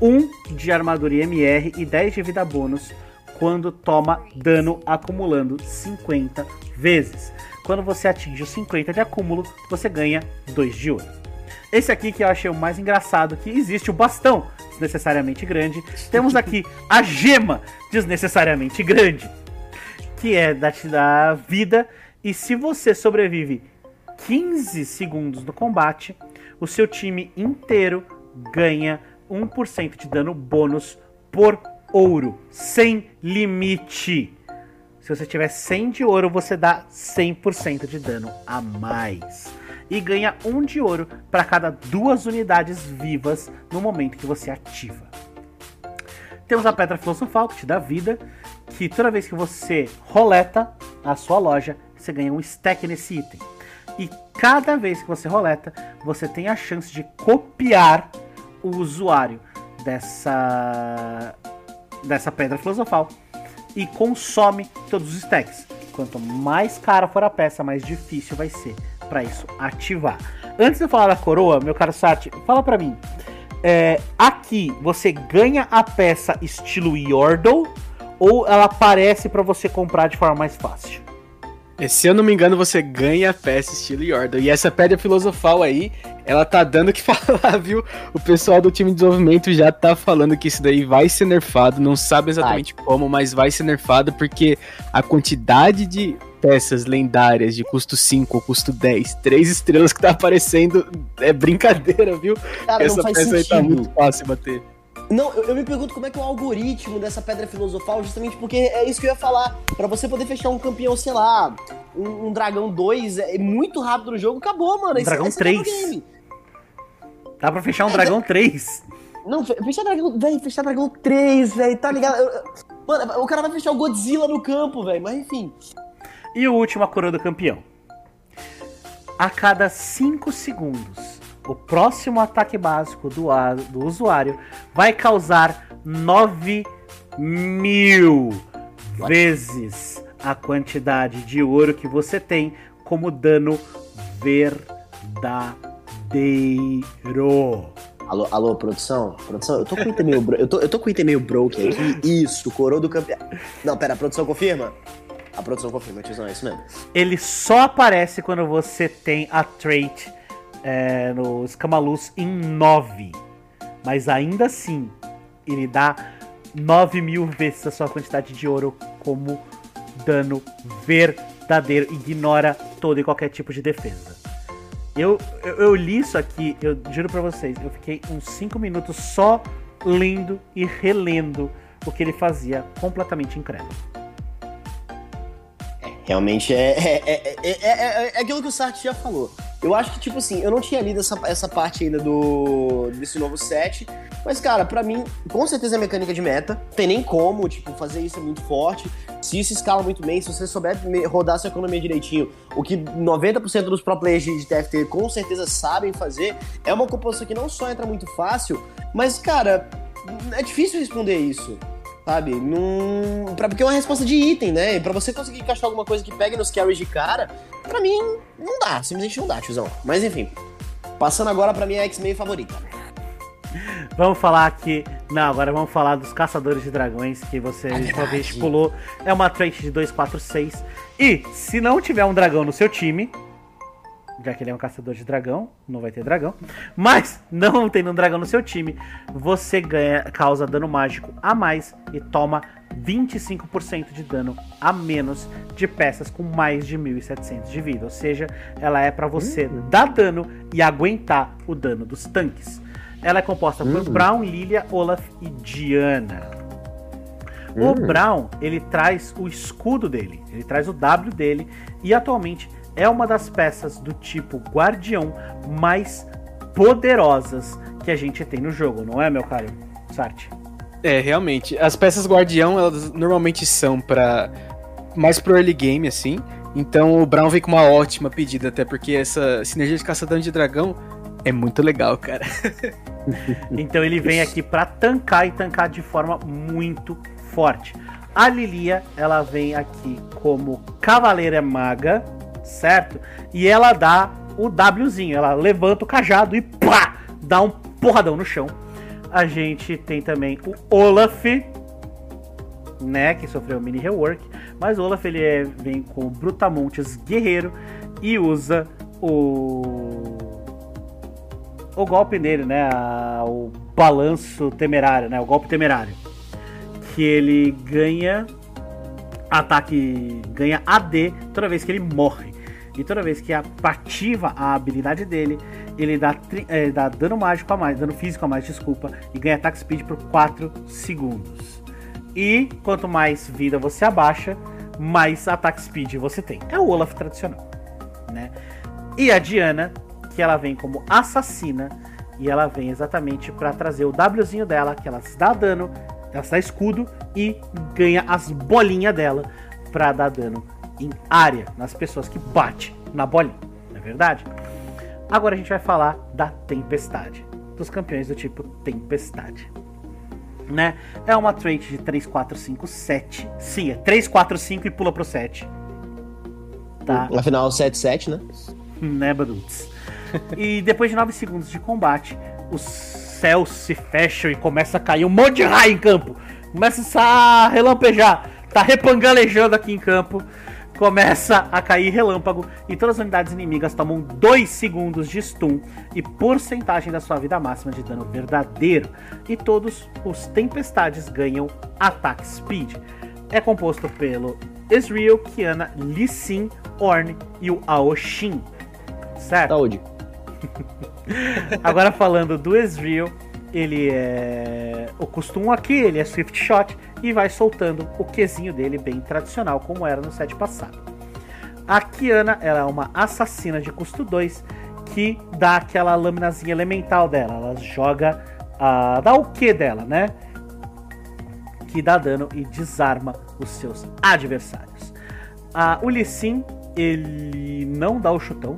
1 de armadura MR e 10 de vida bônus quando toma dano acumulando 50 vezes. Quando você atinge os 50 de acúmulo, você ganha 2 de ouro. Esse aqui que eu achei o mais engraçado, que existe o bastão desnecessariamente grande. Temos aqui a gema desnecessariamente grande, que é da dar vida. E se você sobrevive 15 segundos no combate, o seu time inteiro ganha 1% de dano bônus por ouro, sem limite. Se você tiver 100 de ouro, você dá 100% de dano a mais. E ganha 1 de ouro para cada duas unidades vivas no momento que você ativa. Temos a Pedra Filosofal, que te dá vida, que toda vez que você roleta a sua loja, você ganha um stack nesse item. E cada vez que você roleta, você tem a chance de copiar o usuário dessa dessa pedra filosofal e consome todos os stacks. Quanto mais cara for a peça, mais difícil vai ser para isso ativar. Antes de eu falar da coroa, meu caro Sati, fala para mim. É, aqui você ganha a peça estilo Yordle ou ela aparece para você comprar de forma mais fácil? Se eu não me engano, você ganha a peça estilo Yordle. E essa pedra filosofal aí, ela tá dando o que falar, viu? O pessoal do time de desenvolvimento já tá falando que isso daí vai ser nerfado. Não sabe exatamente Ai. como, mas vai ser nerfado porque a quantidade de peças lendárias de custo 5 ou custo 10, 3 estrelas que tá aparecendo é brincadeira, viu? Cara, Essa peça sentido. aí tá muito fácil bater. Não, eu, eu, me pergunto como é que é o algoritmo dessa pedra filosofal, justamente porque é isso que eu ia falar. para você poder fechar um campeão, sei lá, um, um dragão 2 é muito rápido no jogo, acabou, mano. Um dragão 3. Dá pra fechar um é, dragão 3. Não, fechar dragão. Velho, fechar dragão 3, velho, tá ligado? Mano, o cara vai fechar o Godzilla no campo, velho, mas enfim. E o último, a coroa do campeão. A cada 5 segundos o próximo ataque básico do, do usuário vai causar 9 mil vezes a quantidade de ouro que você tem como dano verdadeiro. Alô, alô, produção? Produção, eu tô com o item meio, eu tô, eu tô com o item meio broke aqui. Isso, coroa do campeão. Não, pera, a produção confirma? A produção confirma, tiozão, é isso mesmo. Ele só aparece quando você tem a trait é, no Escamaluz em 9. Mas ainda assim, ele dá 9 mil vezes a sua quantidade de ouro como dano verdadeiro. Ignora todo e qualquer tipo de defesa. Eu, eu, eu li isso aqui, eu juro pra vocês, eu fiquei uns 5 minutos só lendo e relendo o que ele fazia, completamente incrível. É, realmente é, é, é, é, é, aquilo que o Sartre já falou Eu acho que, tipo assim, eu não tinha lido essa, essa parte ainda do desse novo set, mas, cara, para mim, com certeza é mecânica de meta. Tem nem como, tipo, fazer isso é muito forte. Se isso escala muito bem, se você souber rodar sua economia direitinho, o que 90% dos pro players de TFT com certeza sabem fazer, é uma composição que não só entra muito fácil, mas, cara, é difícil responder isso sabe? Num... Pra, porque é uma resposta de item, né? E pra você conseguir encaixar alguma coisa que pegue nos carries de cara, pra mim, não dá. Simplesmente não dá, tiozão. Mas enfim. Passando agora pra minha X-Men favorita. Vamos falar aqui. Não, agora vamos falar dos Caçadores de Dragões, que você é uma vez pulou. É uma trait de 246. E se não tiver um dragão no seu time, já que ele é um caçador de dragão, não vai ter dragão. Mas, não tendo um dragão no seu time, você ganha, causa dano mágico a mais e toma 25% de dano a menos de peças com mais de 1700 de vida. Ou seja, ela é para você uhum. dar dano e aguentar o dano dos tanques. Ela é composta por uhum. Brown, Lilia, Olaf e Diana. O uhum. Brown, ele traz o escudo dele, ele traz o W dele e atualmente é uma das peças do tipo Guardião mais poderosas que a gente tem no jogo, não é, meu caro Sartre? É, realmente. As peças Guardião, elas normalmente são para mais pro early game, assim. Então o Brown vem com uma ótima pedida, até porque essa sinergia de caçadão de dragão é muito legal, cara. então ele vem aqui para tancar e tancar de forma muito forte. A Lilia, ela vem aqui como Cavaleira Maga, certo? E ela dá o Wzinho, ela levanta o cajado e pá, dá um porradão no chão. A gente tem também o Olaf, né, que sofreu um mini rework, mas o Olaf ele é, vem com Brutamontes guerreiro e usa o o golpe nele, né, a, o balanço temerário, né, o golpe temerário, que ele ganha ataque, ganha AD toda vez que ele morre. E toda vez que ativa a habilidade dele, ele dá, é, dá dano mágico a mais, dano físico a mais, desculpa, e ganha ataque speed por 4 segundos. E quanto mais vida você abaixa, mais ataque speed você tem. É o Olaf tradicional, né? E a Diana, que ela vem como assassina, e ela vem exatamente para trazer o Wzinho dela, que ela dá dano, ela dá escudo e ganha as bolinhas dela para dar dano em área, nas pessoas que bate na bolinha, não é verdade? Agora a gente vai falar da tempestade, dos campeões do tipo tempestade. Né? É uma trait de 3, 4, 5, 7. Sim, é 3, 4, 5 e pula pro 7. Tá? Afinal, 7, 7, né? né, Baduts? e depois de 9 segundos de combate, os céus se fecham e começa a cair um monte de raio em campo. Começa a relampejar. Tá repangalejando aqui em campo começa a cair relâmpago e todas as unidades inimigas tomam 2 segundos de stun e porcentagem da sua vida máxima de dano verdadeiro. E todos os tempestades ganham ataque speed. É composto pelo Ezreal, Kiana, Lee Sin, Ornn e o Aoshin. Certo? Saúde. Agora falando do Ezreal, ele é o costume aqui, ele é Swift Shot e vai soltando o Qzinho dele bem tradicional, como era no set passado. A Kiana ela é uma assassina de custo 2 que dá aquela laminazinha elemental dela. Ela joga. Uh, dá o Q dela, né? Que dá dano e desarma os seus adversários. Uh, o Lee Sin, ele não dá o chutão,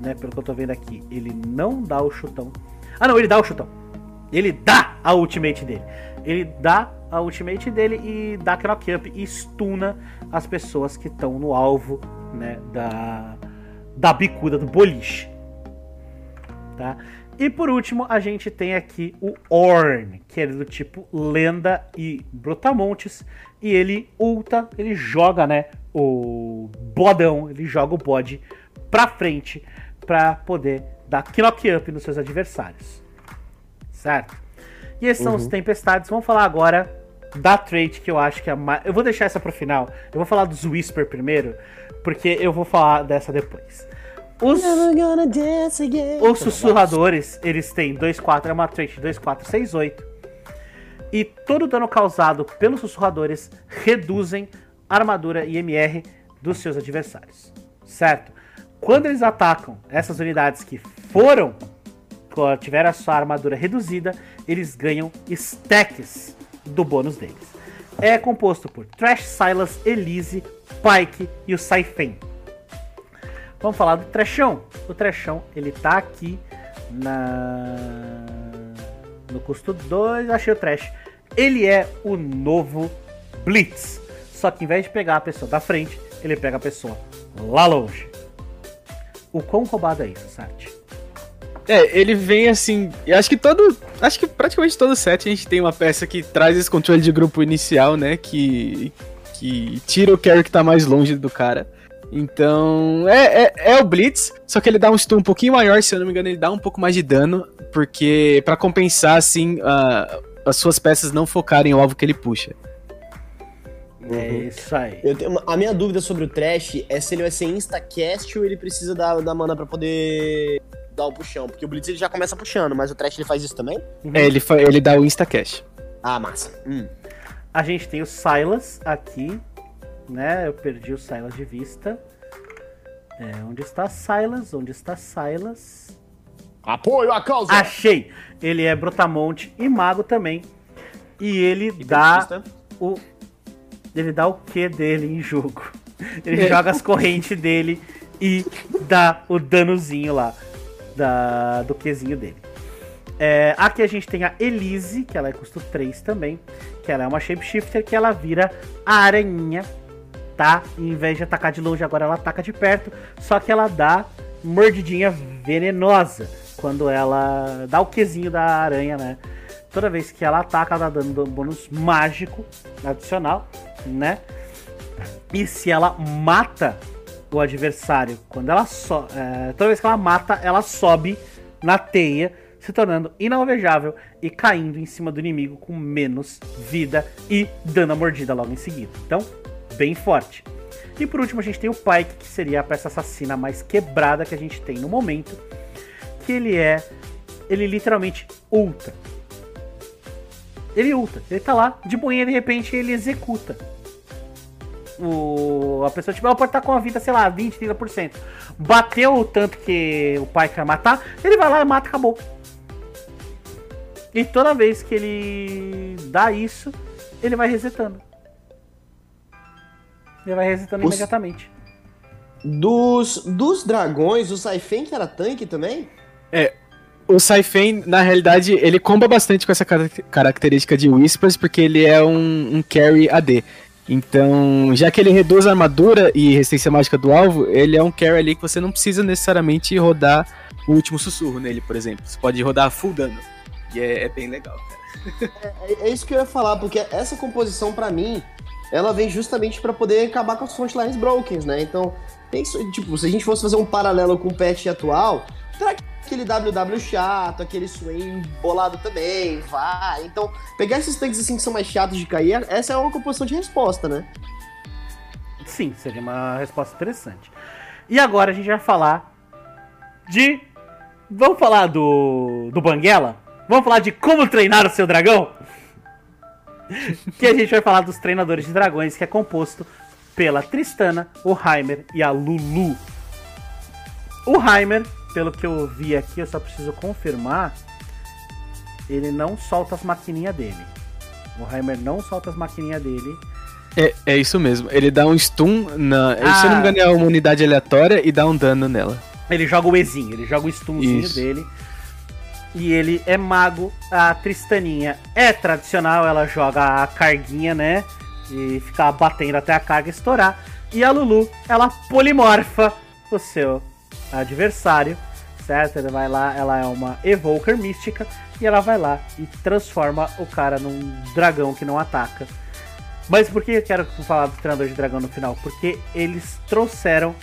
né? Pelo que eu tô vendo aqui, ele não dá o chutão. Ah, não, ele dá o chutão. Ele dá a ultimate dele. Ele dá a ultimate dele e dá knock up e stuna as pessoas que estão no alvo, né, da da bicuda do boliche. Tá? E por último, a gente tem aqui o Orn, que é do tipo lenda e brutamontes, e ele ulta, ele joga, né, o bodão, ele joga o bode pra frente para poder dar knock up nos seus adversários certo? E esses uhum. são os uhum. tempestades. Vamos falar agora da trait que eu acho que é mais. Eu vou deixar essa pro final. Eu vou falar dos Whisper primeiro, porque eu vou falar dessa depois. Os, os sussurradores, eles têm 2-4, é uma trait 2-4-6-8. E todo o dano causado pelos sussurradores reduzem armadura e MR dos seus adversários. Certo? Quando eles atacam essas unidades que foram, tiveram a sua armadura reduzida, eles ganham stacks do bônus deles. É composto por Trash, Silas, Elise, Pike e o Saifen. Vamos falar do Trashão. O Trashão, ele tá aqui na no custo 2, achei o Trash. Ele é o novo Blitz. Só que em vez de pegar a pessoa da frente, ele pega a pessoa lá longe. O quão roubado é isso, Sart? É, ele vem assim. Eu acho que todo. Acho que praticamente todo set a gente tem uma peça que traz esse controle de grupo inicial, né? Que. Que tira o carry que tá mais longe do cara. Então, é, é, é, o Blitz, só que ele dá um stun um pouquinho maior, se eu não me engano, ele dá um pouco mais de dano, porque para compensar, assim, uh, as suas peças não focarem o alvo que ele puxa. É uhum. isso aí. Tenho, a minha dúvida sobre o Trash é se ele vai ser instacast ou ele precisa da, da mana para poder dar o puxão. Porque o Blitz ele já começa puxando, mas o Trash ele faz isso também? Uhum. É, ele, ele dá o instacast. Ah, massa. Hum. A gente tem o Silas aqui, né? Eu perdi o Silas de vista. É, onde está Silas? Onde está Silas? Apoio a causa! Achei! Ele é Brutamonte e mago também. E ele e dá o. Ele dá o que dele em jogo. Ele é. joga as correntes dele e dá o danozinho lá da, do Qzinho dele. É, aqui a gente tem a Elise, que ela é custo 3 também. Que ela é uma shapeshifter que ela vira aranha tá? Em vez de atacar de longe, agora ela ataca de perto. Só que ela dá mordidinha venenosa quando ela dá o quesinho da aranha, né? Toda vez que ela ataca, ela tá dando bônus mágico adicional, né? E se ela mata o adversário, quando ela so é, toda vez que ela mata, ela sobe na teia, se tornando inalvejável e caindo em cima do inimigo com menos vida e dando a mordida logo em seguida. Então, bem forte. E por último a gente tem o Pike, que seria a peça assassina mais quebrada que a gente tem no momento. Que ele é. Ele literalmente ulta. Ele ulta. Ele tá lá, de boinha, de repente ele executa. O, a pessoa, tipo, ela pode estar com a vida, sei lá, 20, 30%. Bateu o tanto que o Pike vai matar, ele vai lá e mata, acabou. E toda vez que ele dá isso, ele vai resetando. Ele vai resetando Os... imediatamente. Dos, dos dragões, o Saifen que era tanque também? É, o Saifen, na realidade, ele comba bastante com essa característica de Whispers, porque ele é um, um carry AD. Então, já que ele reduz a armadura e resistência mágica do alvo, ele é um carry ali que você não precisa necessariamente rodar o último sussurro nele, por exemplo. Você pode rodar full dano. E é, é bem legal, cara. É, é, isso que eu ia falar, porque essa composição, para mim, ela vem justamente para poder acabar com as frontlines brokens, né? Então, tem tipo, se a gente fosse fazer um paralelo com o patch atual, terá aquele WW chato, aquele swing bolado também, vai. Então, pegar esses tanques assim que são mais chatos de cair, essa é uma composição de resposta, né? Sim, seria uma resposta interessante. E agora a gente vai falar de. Vamos falar do. do Banguela? Vamos falar de como treinar o seu dragão? que a gente vai falar dos treinadores de dragões, que é composto pela Tristana, o Heimer e a Lulu. O Heimer, pelo que eu vi aqui, eu só preciso confirmar, ele não solta as maquininhas dele. O Heimer não solta as maquininhas dele. É, é isso mesmo. Ele dá um stun na. Ah. Se eu não me engano, é uma unidade aleatória e dá um dano nela. Ele joga o Ezinho, ele joga o stunzinho isso. dele e ele é mago. A Tristaninha é tradicional, ela joga a carguinha, né? E fica batendo até a carga estourar. E a Lulu, ela polimorfa o seu adversário, certo? Ela vai lá, ela é uma Evoker mística e ela vai lá e transforma o cara num dragão que não ataca. Mas por que eu quero falar do treinador de dragão no final? Porque eles trouxeram.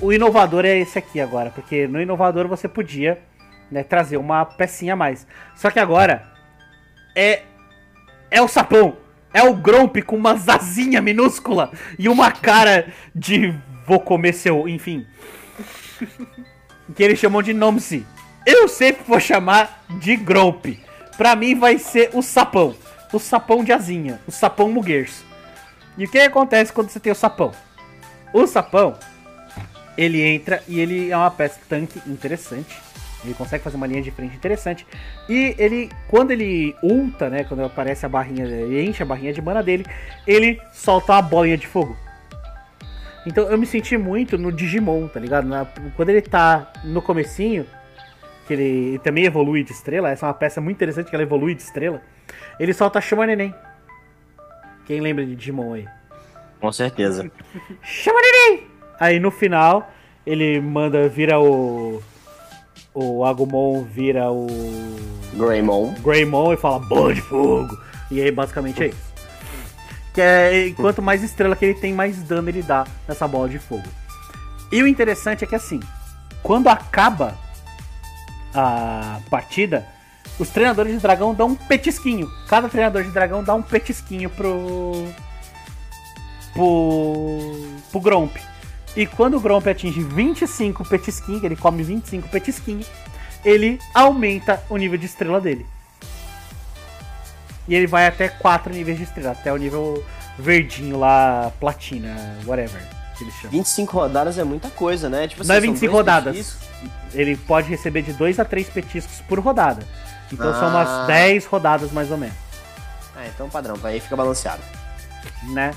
O, inovador é esse aqui agora, porque no inovador você podia né, trazer uma pecinha a mais. Só que agora é é o sapão, é o Gromp com uma zazinha minúscula e uma cara de vou comer seu, enfim. Que eles chamam de Nomsi. Eu sempre vou chamar de Gromp. Pra mim vai ser o sapão. O sapão de asinha. O sapão muguerço. E o que acontece quando você tem o sapão? O sapão, Ele entra e ele é uma peça tanque interessante. Ele consegue fazer uma linha de frente interessante. E ele, quando ele ulta, né? Quando aparece a barrinha, ele enche a barrinha de mana dele, ele solta uma bolinha de fogo. Então eu me senti muito no Digimon, tá ligado? Na- quando ele tá no comecinho, que ele, ele também evolui de estrela, essa é uma peça muito interessante que ela evolui de estrela. Ele solta chama neném. Quem lembra de Digimon aí? Com certeza. Chama neném! Aí no final, ele manda, vira o. O Agumon vira o. Greymon. Greymon e fala bola de fogo. E aí basicamente é isso. Que é, quanto mais estrela que ele tem, mais dano ele dá nessa bola de fogo. E o interessante é que assim, quando acaba a partida, os treinadores de dragão dão um petisquinho. Cada treinador de dragão dá um petisquinho pro. pro. pro Gromp. E quando o Gromp atinge 25 petisquinhos, ele come 25 petisquinhos, ele aumenta o nível de estrela dele. E ele vai até 4 níveis de estrela, até o nível verdinho lá, platina, whatever, que eles chamam. 25 rodadas é muita coisa, né? Tipo, Não é são 25 dois rodadas. petiscos. Ele pode receber de 2 a 3 petiscos por rodada. Então são Ah. umas 10 rodadas mais ou menos, Ah, então padrão, aí fica balanceado. né?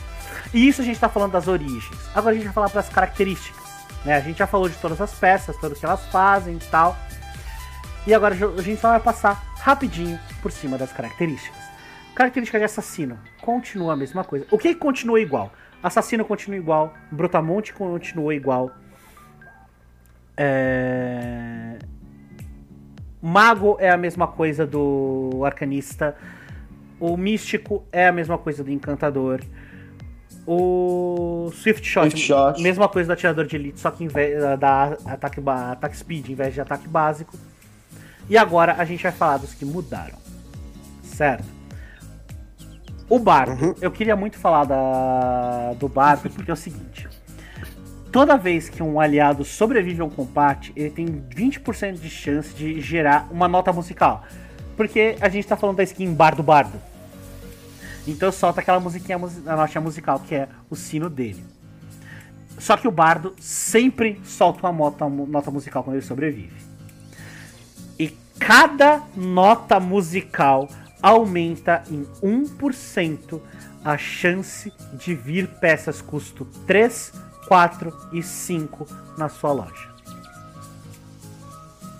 E isso a gente tá falando das origens. Agora a gente vai falar das características. Né? A gente já falou de todas as peças, tudo que elas fazem e tal. E agora a gente só vai passar rapidinho por cima das características. Característica de assassino continua a mesma coisa. O que continua igual? Assassino continua igual, Brutamonte continua igual. É... Mago é a mesma coisa do Arcanista. O Místico é a mesma coisa do Encantador. O Swift Shot, Swift Shot. mesma coisa do Atirador de Elite, só que em vez da ataque, ataque Speed em vez de ataque básico. E agora a gente vai falar dos que mudaram. Certo? O Bardo. Eu queria muito falar da, do Bardo, porque é o seguinte. Toda vez que um aliado sobrevive a um combate, ele tem 20% de chance de gerar uma nota musical. Porque a gente tá falando da skin Bardo Bardo. Então solta aquela musiquinha, musi- a nota musical, que é o sino dele. Só que o Bardo sempre solta uma nota, nota musical quando ele sobrevive. E cada nota musical aumenta em 1% a chance de vir peças custo 3, 4 e 5 na sua loja.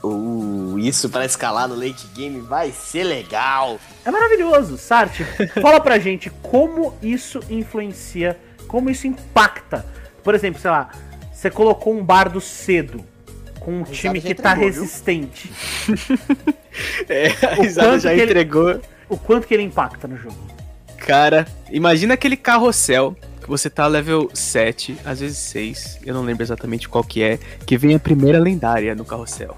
Uh, isso pra escalar no late game vai ser legal. É maravilhoso, Sartre. Fala pra gente como isso influencia, como isso impacta. Por exemplo, sei lá, você colocou um bardo cedo com um time que tá entregou, viu? resistente. É, a O risada já que ele- entregou. O quanto que ele impacta no jogo? Cara, imagina aquele carrossel que você tá level 7, às vezes 6, eu não lembro exatamente qual que é, que vem a primeira lendária no carrossel.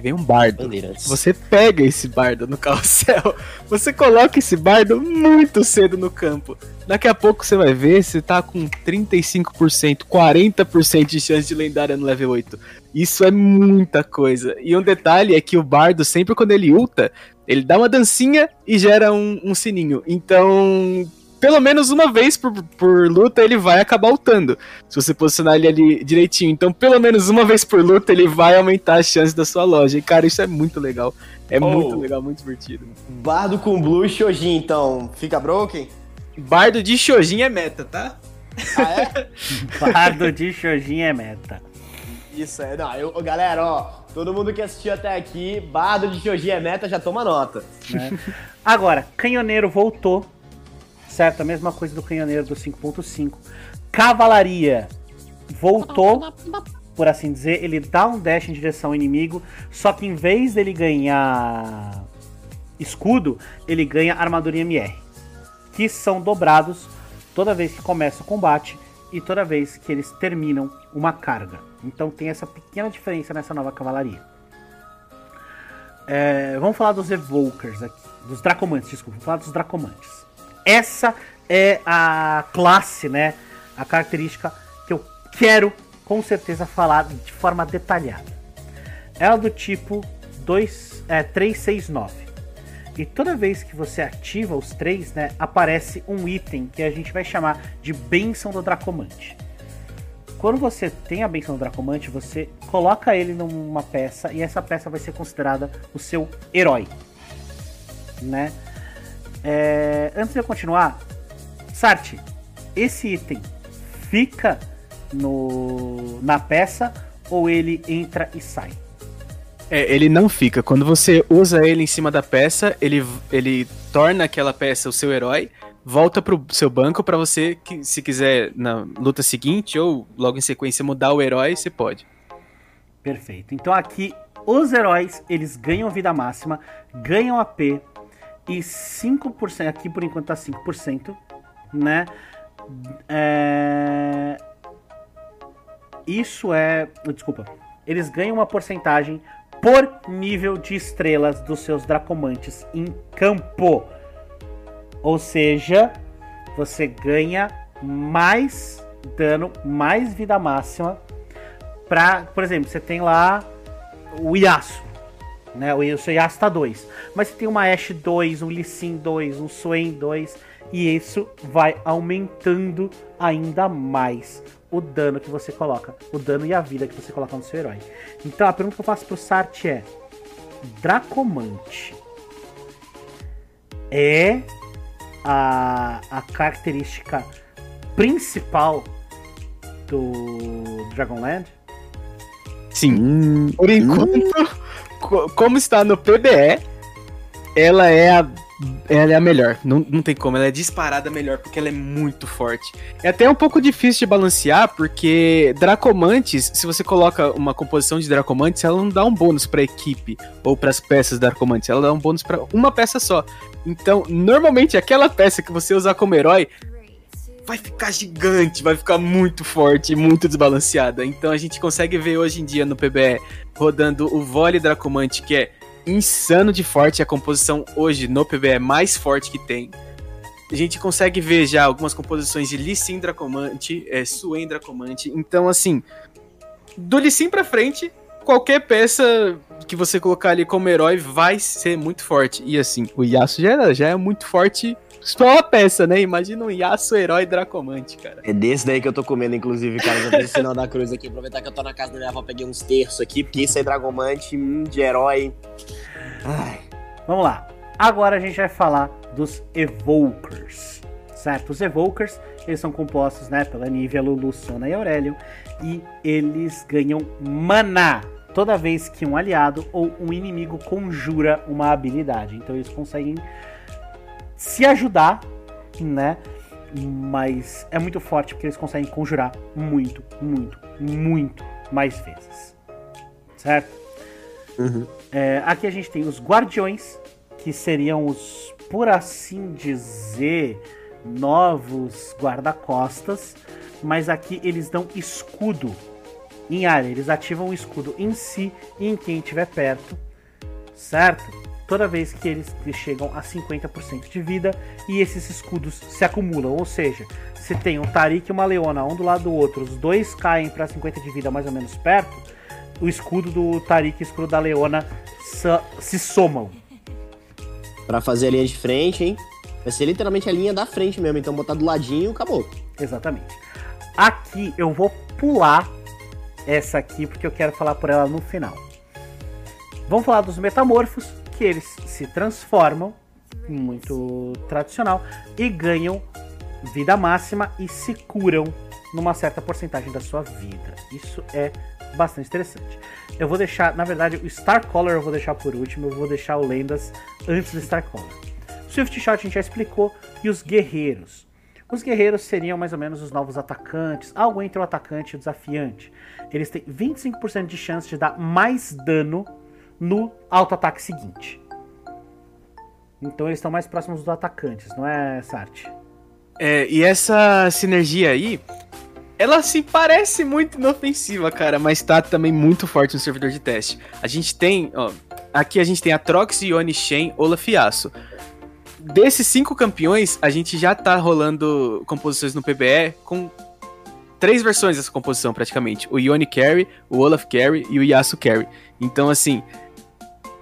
E vem um bardo. Você pega esse bardo no carrossel, você coloca esse bardo muito cedo no campo. Daqui a pouco você vai ver se tá com 35%, 40% de chance de lendária no level 8. Isso é muita coisa. E um detalhe é que o bardo, sempre quando ele ulta, ele dá uma dancinha e gera um, um sininho. Então, pelo menos uma vez por, por luta, ele vai acabar ultando. Se você posicionar ele ali direitinho. Então, pelo menos uma vez por luta, ele vai aumentar as chances da sua loja. E, cara, isso é muito legal. É Oh. muito legal, muito divertido. Bardo com Blue e Shojin, então. Fica broken? Bardo de Shojin é meta, tá? Ah, é? Bardo de Shojin é meta. Isso é. Não, eu, galera, ó. Todo mundo que assistiu até aqui, Bardo de Shojin é meta, já toma nota. né? Agora, Canhoneiro voltou. Certo? A mesma coisa do Canhoneiro do 5.5. Cavalaria voltou, por assim dizer. Ele dá um dash em direção ao inimigo. Só que em vez dele ganhar escudo, ele ganha armadura MR. Que são dobrados toda vez que começa o combate e toda vez que eles terminam uma carga. Então tem essa pequena diferença nessa nova cavalaria. É, vamos falar dos Evokers aqui. Dos Dracomantes, desculpa. Vamos falar dos Dracomantes. Essa é a classe, né? A característica que eu quero com certeza falar de forma detalhada. Ela é do tipo 2, é, 369. E toda vez que você ativa os três, né, aparece um item que a gente vai chamar de Bênção do Dracomante. quando você tem a benção do Dracomante, você coloca ele numa peça e essa peça vai ser considerada o seu herói. Né? É, antes de eu continuar, Sartre, esse item fica no, na peça ou ele entra e sai? É, ele não fica. Quando você usa ele em cima da peça, ele, ele torna aquela peça o seu herói, volta pro seu banco para você, que, se quiser na luta seguinte ou logo em sequência mudar o herói, você pode. Perfeito. Então aqui os heróis, eles ganham vida máxima, ganham AP e 5%, aqui por enquanto tá 5%, né? É... Isso é. Desculpa. Eles ganham uma porcentagem por nível de estrelas dos seus Dracomantes em campo. Ou seja, você ganha mais dano, mais vida máxima. Pra, por exemplo, você tem lá o Yasuo. Né? O Yasuo tá 2. Mas você tem uma Ashe 2, um Lee Sin 2, um Swain 2. E isso vai aumentando ainda mais o dano que você coloca, o dano e a vida que você coloca no seu herói. Então a pergunta que eu faço pro Sart é: Dracomante é a, a característica principal do Dragonland? Sim. Por enquanto, hum. Como está no PBE, ela é a ela é a melhor. Não, não tem como. Ela é disparada melhor porque ela é muito forte. É até um pouco difícil de balancear porque Dracomantes, se você coloca uma composição de Dracomantes, ela não dá um bônus pra equipe ou para as peças Dracomantes. Ela dá um bônus para uma peça só. Então, normalmente, aquela peça que você usar como herói vai ficar gigante, vai ficar muito forte, muito desbalanceada. Então a gente consegue ver hoje em dia no PBE rodando o Vole Dracomante, que é insano de forte. A composição hoje no PBE mais forte que tem. A gente consegue ver já algumas composições de Lissin Dracomante, é, Suen Dracomante. Então, assim, do Lissin pra frente, qualquer peça que você colocar ali como herói vai ser muito forte. E assim, o Yasuo já, já é muito forte só a peça, né? Imagina um Yasuo herói Dracomante, cara. É desse daí que eu tô comendo, inclusive, cara. Já tem o sinal da cruz aqui. Aproveitar que eu tô na casa da minha avó, peguei uns terços aqui, porque isso é Dragomante hum, de herói. Ai. Vamos lá. Agora a gente vai falar dos Evokers. Certo? Os Evokers, eles são compostos, né, pela Nivea, Lulu, Sona e Aurelion. E eles ganham mana toda vez que um aliado ou um inimigo conjura uma habilidade. Então eles conseguem se ajudar, né? Mas é muito forte porque eles conseguem conjurar muito, muito, muito mais vezes. Certo? Uhum. É, aqui a gente tem os guardiões, que seriam os, por assim dizer, novos guarda-costas. Mas aqui eles dão escudo em área. Eles ativam o escudo em si e em quem estiver perto. Certo? Toda vez que eles chegam a 50% de vida e esses escudos se acumulam. Ou seja, se tem um Tarik e uma Leona um do lado do outro, os dois caem para 50 de vida mais ou menos perto, o escudo do Tarik e o escudo da Leona se somam. Para fazer a linha de frente, hein? Vai ser literalmente a linha da frente mesmo, então botar do ladinho acabou. Exatamente. Aqui eu vou pular essa aqui porque eu quero falar por ela no final. Vamos falar dos metamorfos, que eles se transformam, muito tradicional, e ganham vida máxima e se curam numa certa porcentagem da sua vida. Isso é bastante interessante. Eu vou deixar, na verdade, o Star eu vou deixar por último, eu vou deixar o Lendas antes do Star Color. Swift Shot a gente já explicou, e os guerreiros. Os guerreiros seriam mais ou menos os novos atacantes, algo entre o atacante e o desafiante. Eles têm 25% de chance de dar mais dano no auto-ataque seguinte. Então eles estão mais próximos dos atacantes, não é, Sart? É, e essa sinergia aí, ela se parece muito inofensiva, cara, mas tá também muito forte no servidor de teste. A gente tem, ó, aqui a gente tem a Trox, Ione, Shen, Olaf e Aço. Desses cinco campeões, a gente já tá rolando composições no PBE com três versões dessa composição, praticamente. O Ione Carry, o Olaf Carry e o Yasuo Carry. Então, assim,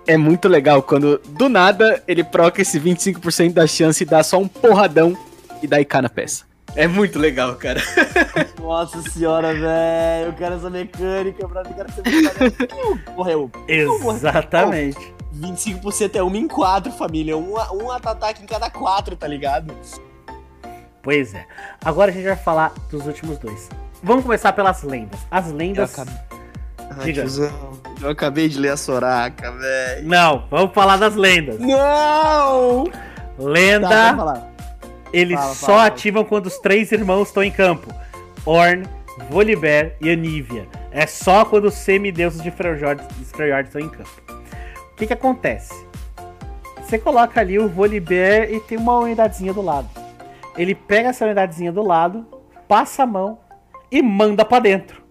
é muito legal quando do nada ele proca esse 25% da chance e dá só um porradão e dá IK na peça. É muito legal, cara. Nossa senhora, velho. Eu quero essa mecânica pra mim, quero ser mecânica. Morreu. Exatamente. 25% é 1 em 4, família. Um, um ataque em cada 4, tá ligado? Pois é. Agora a gente vai falar dos últimos dois. Vamos começar pelas lendas. As lendas. Eu acabei... Ai, Diga. tiozão, eu acabei de ler a Soraka, velho. Não, vamos falar das lendas. Não! Lenda. Tá. Eles Fala, só fala, ativam quando os três irmãos estão em campo: Orn, Volibear e Anivia. É só quando os semideuses de Freyjord estão em campo. O que, que acontece? Você coloca ali o Volibear e tem uma unidadezinha do lado. Ele pega essa unidadezinha do lado, passa a mão e manda pra dentro.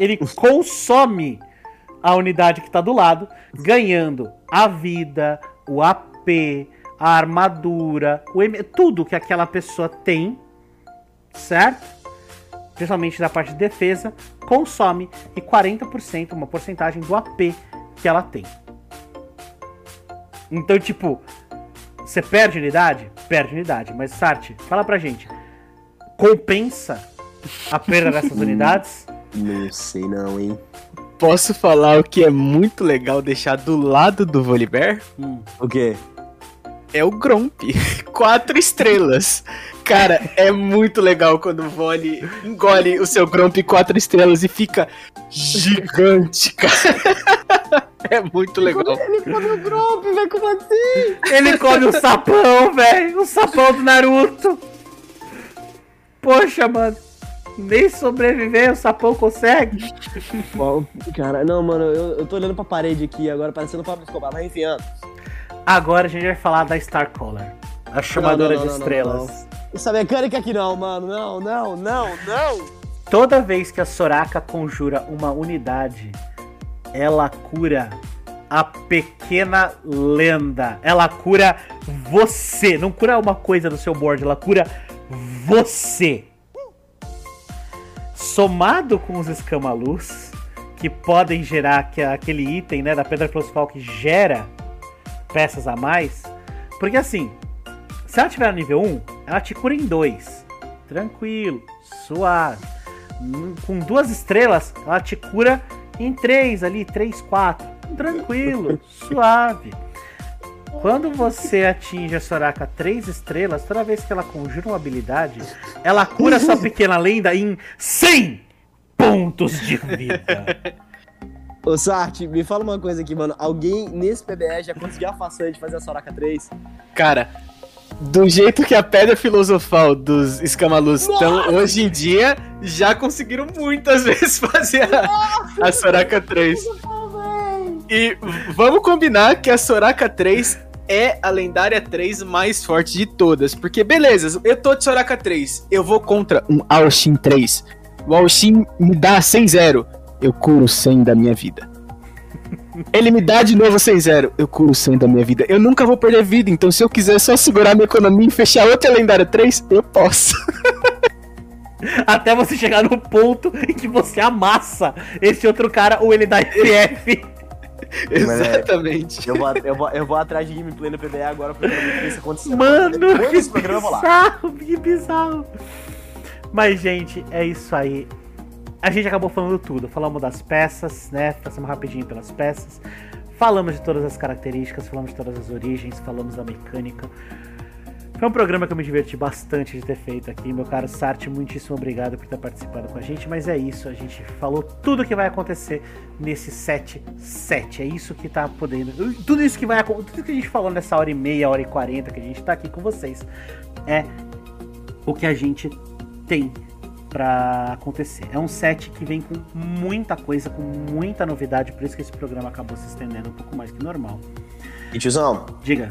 Ele consome a unidade que tá do lado, ganhando a vida, o AP, a armadura, o M, tudo que aquela pessoa tem, certo? Principalmente da parte de defesa, consome e 40%, uma porcentagem do AP que ela tem. Então, tipo, você perde unidade? Perde unidade. Mas, Sart, fala pra gente. Compensa a perda dessas unidades? Não sei não, hein. Posso falar o que é muito legal deixar do lado do Volibear? Hum. O quê? É o Gromp. Quatro estrelas. Cara, é muito legal quando o Voli engole o seu Gromp quatro estrelas e fica gigante, cara. É muito legal. Ele come o Gromp, velho, como assim? Ele come o sapão, velho. O sapão do Naruto. Poxa, mano. Nem sobreviver o sapão consegue. Cara, não, mano, eu, eu tô olhando pra parede aqui agora, parecendo o Pablo Escobar, mas enfim. Agora a gente vai falar da Starcaller. A chamadora Não, não, de não, não, estrelas. Essa mecânica aqui não, mano, não, não, não, não. Toda vez que a Soraka conjura uma unidade, ela cura a pequena lenda. Ela cura você. Não cura uma coisa do seu board, ela cura você. Somado com os escamalus, que podem gerar que- aquele item né, da Pedra Filosofal que gera peças a mais. Porque assim, se ela tiver no nível 1, ela te cura em 2. Tranquilo, suave. Hum, Com duas estrelas, ela te cura em 3 ali, 3, 4. Tranquilo, suave. Quando você atinge a Soraka 3 estrelas, toda vez que ela conjura uma habilidade, ela cura sua pequena lenda em 100 pontos de vida. Ô, Sart, me fala uma coisa aqui, mano. Alguém nesse PBE já conseguiu a façanha de fazer a Soraka 3? Cara, do jeito que a pedra filosofal dos escamalus estão hoje em dia, já conseguiram muitas vezes fazer a, a Soraka 3. E vamos combinar que a Soraka 3 é a lendária 3 mais forte de todas. Porque, beleza, eu tô de Soraka 3, eu vou contra um Aoshin 3. O Aoshin me dá 100-0, eu curo 100 da minha vida. Ele me dá de novo 100-0, eu curo 100 da minha vida. Eu nunca vou perder vida, então se eu quiser só segurar minha economia e fechar outra lendária 3, eu posso. Até você chegar no ponto em que você amassa esse outro cara ou ele dá FF. Exatamente. Eu vou, eu, vou, eu vou atrás de gameplay no PBE agora pra ver isso acontecer. Mano, Depois que desse programa eu vou lá. bizarro, que bizarro. Mas, gente, é isso aí. A gente acabou falando tudo. Falamos das peças, né? Passamos rapidinho pelas peças. Falamos de todas as características, falamos de todas as origens, falamos da mecânica. Foi um programa que eu me diverti bastante de ter feito aqui. Meu caro Sart, muitíssimo obrigado por ter participado com a gente. Mas é isso, a gente falou tudo que vai acontecer nesse 7-7. É isso que tá podendo. Tudo isso que vai acontecer. Tudo que a gente falou nessa hora e meia, hora e quarenta que a gente tá aqui com vocês. É o que a gente tem pra acontecer. É um set que vem com muita coisa, com muita novidade, por isso que esse programa acabou se estendendo um pouco mais que normal. E tiozão, Diga.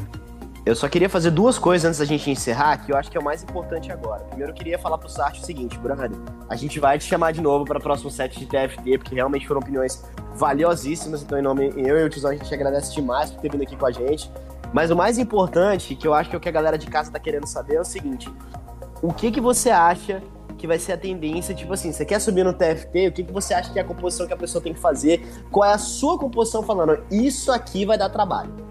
Eu só queria fazer duas coisas antes da gente encerrar, que eu acho que é o mais importante agora. Primeiro, eu queria falar pro Sart o seguinte, brother. A gente vai te chamar de novo para o próximo set de TFT, porque realmente foram opiniões valiosíssimas. Então, em nome eu e o tiozão, a gente agradece demais por ter vindo aqui com a gente. Mas o mais importante, que eu acho que é o que a galera de casa tá querendo saber, é o seguinte: o que, que você acha que vai ser a tendência? Tipo assim, você quer subir no TFT? O que, que você acha que é a composição que a pessoa tem que fazer? Qual é a sua composição falando? Isso aqui vai dar trabalho.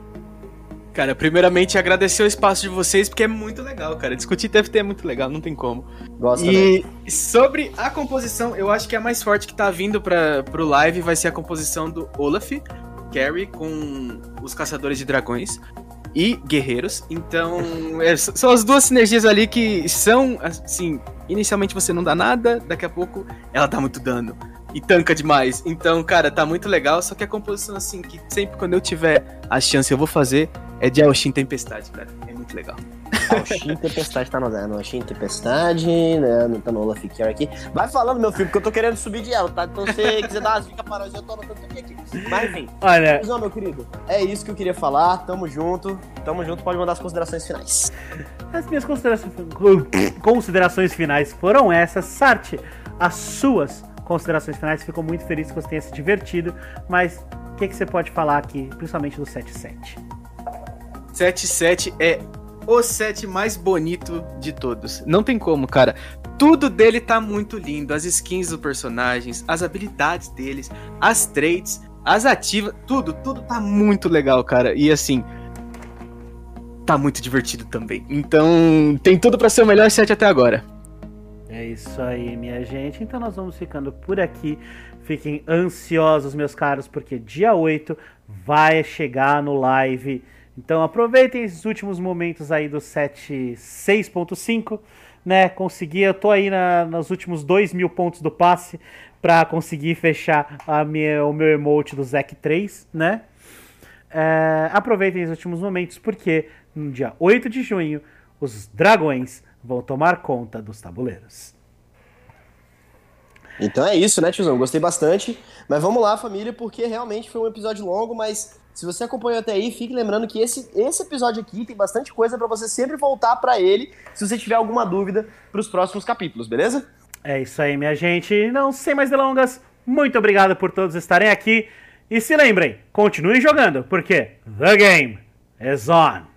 Cara, primeiramente agradecer o espaço de vocês, porque é muito legal, cara. Discutir TFT é muito legal, não tem como. Gosto e também. sobre a composição, eu acho que a mais forte que tá vindo pra, pro live vai ser a composição do Olaf, Carrie, com os Caçadores de Dragões e Guerreiros. Então, é, são as duas sinergias ali que são, assim, inicialmente você não dá nada, daqui a pouco ela dá muito dano e tanca demais. Então, cara, tá muito legal. Só que a composição, assim, que sempre quando eu tiver a chance eu vou fazer é de Elshin Tempestade, cara. É muito legal. Elshin Tempestade tá no Zé. Elshin Tempestade, né? Não tá no Olaf Care aqui. Vai falando, meu filho, porque eu tô querendo subir de elo, tá? Então, se você quiser dar umas dicas para nós, eu tô anotando tudo aqui. Mas, enfim. Olha. Não, meu querido, é isso que eu queria falar. Tamo junto. Tamo junto. Pode mandar as considerações finais. As minhas considerações, considerações finais foram essas. Sarte, as suas considerações finais. Fico muito feliz que você tenha se divertido. Mas o que, que você pode falar aqui, principalmente do 7-7? 7-7 é o set mais bonito de todos. Não tem como, cara. Tudo dele tá muito lindo. As skins dos personagens, as habilidades deles, as traits, as ativas, tudo, tudo tá muito legal, cara. E assim, tá muito divertido também. Então, tem tudo para ser o melhor set até agora. É isso aí, minha gente. Então nós vamos ficando por aqui. Fiquem ansiosos, meus caros, porque dia 8 vai chegar no live. Então aproveitem esses últimos momentos aí do set 6.5, né? Consegui, eu tô aí na, nos últimos 2 mil pontos do passe para conseguir fechar a minha, o meu emote do Zack 3, né? É, aproveitem os últimos momentos, porque no dia 8 de junho, os dragões vão tomar conta dos tabuleiros. Então é isso, né, tiozão? Gostei bastante. Mas vamos lá, família, porque realmente foi um episódio longo, mas se você acompanhou até aí, fique lembrando que esse, esse episódio aqui tem bastante coisa para você sempre voltar para ele, se você tiver alguma dúvida para os próximos capítulos, beleza? É isso aí, minha gente. Não sem mais delongas, muito obrigado por todos estarem aqui. E se lembrem, continuem jogando, porque The Game is on!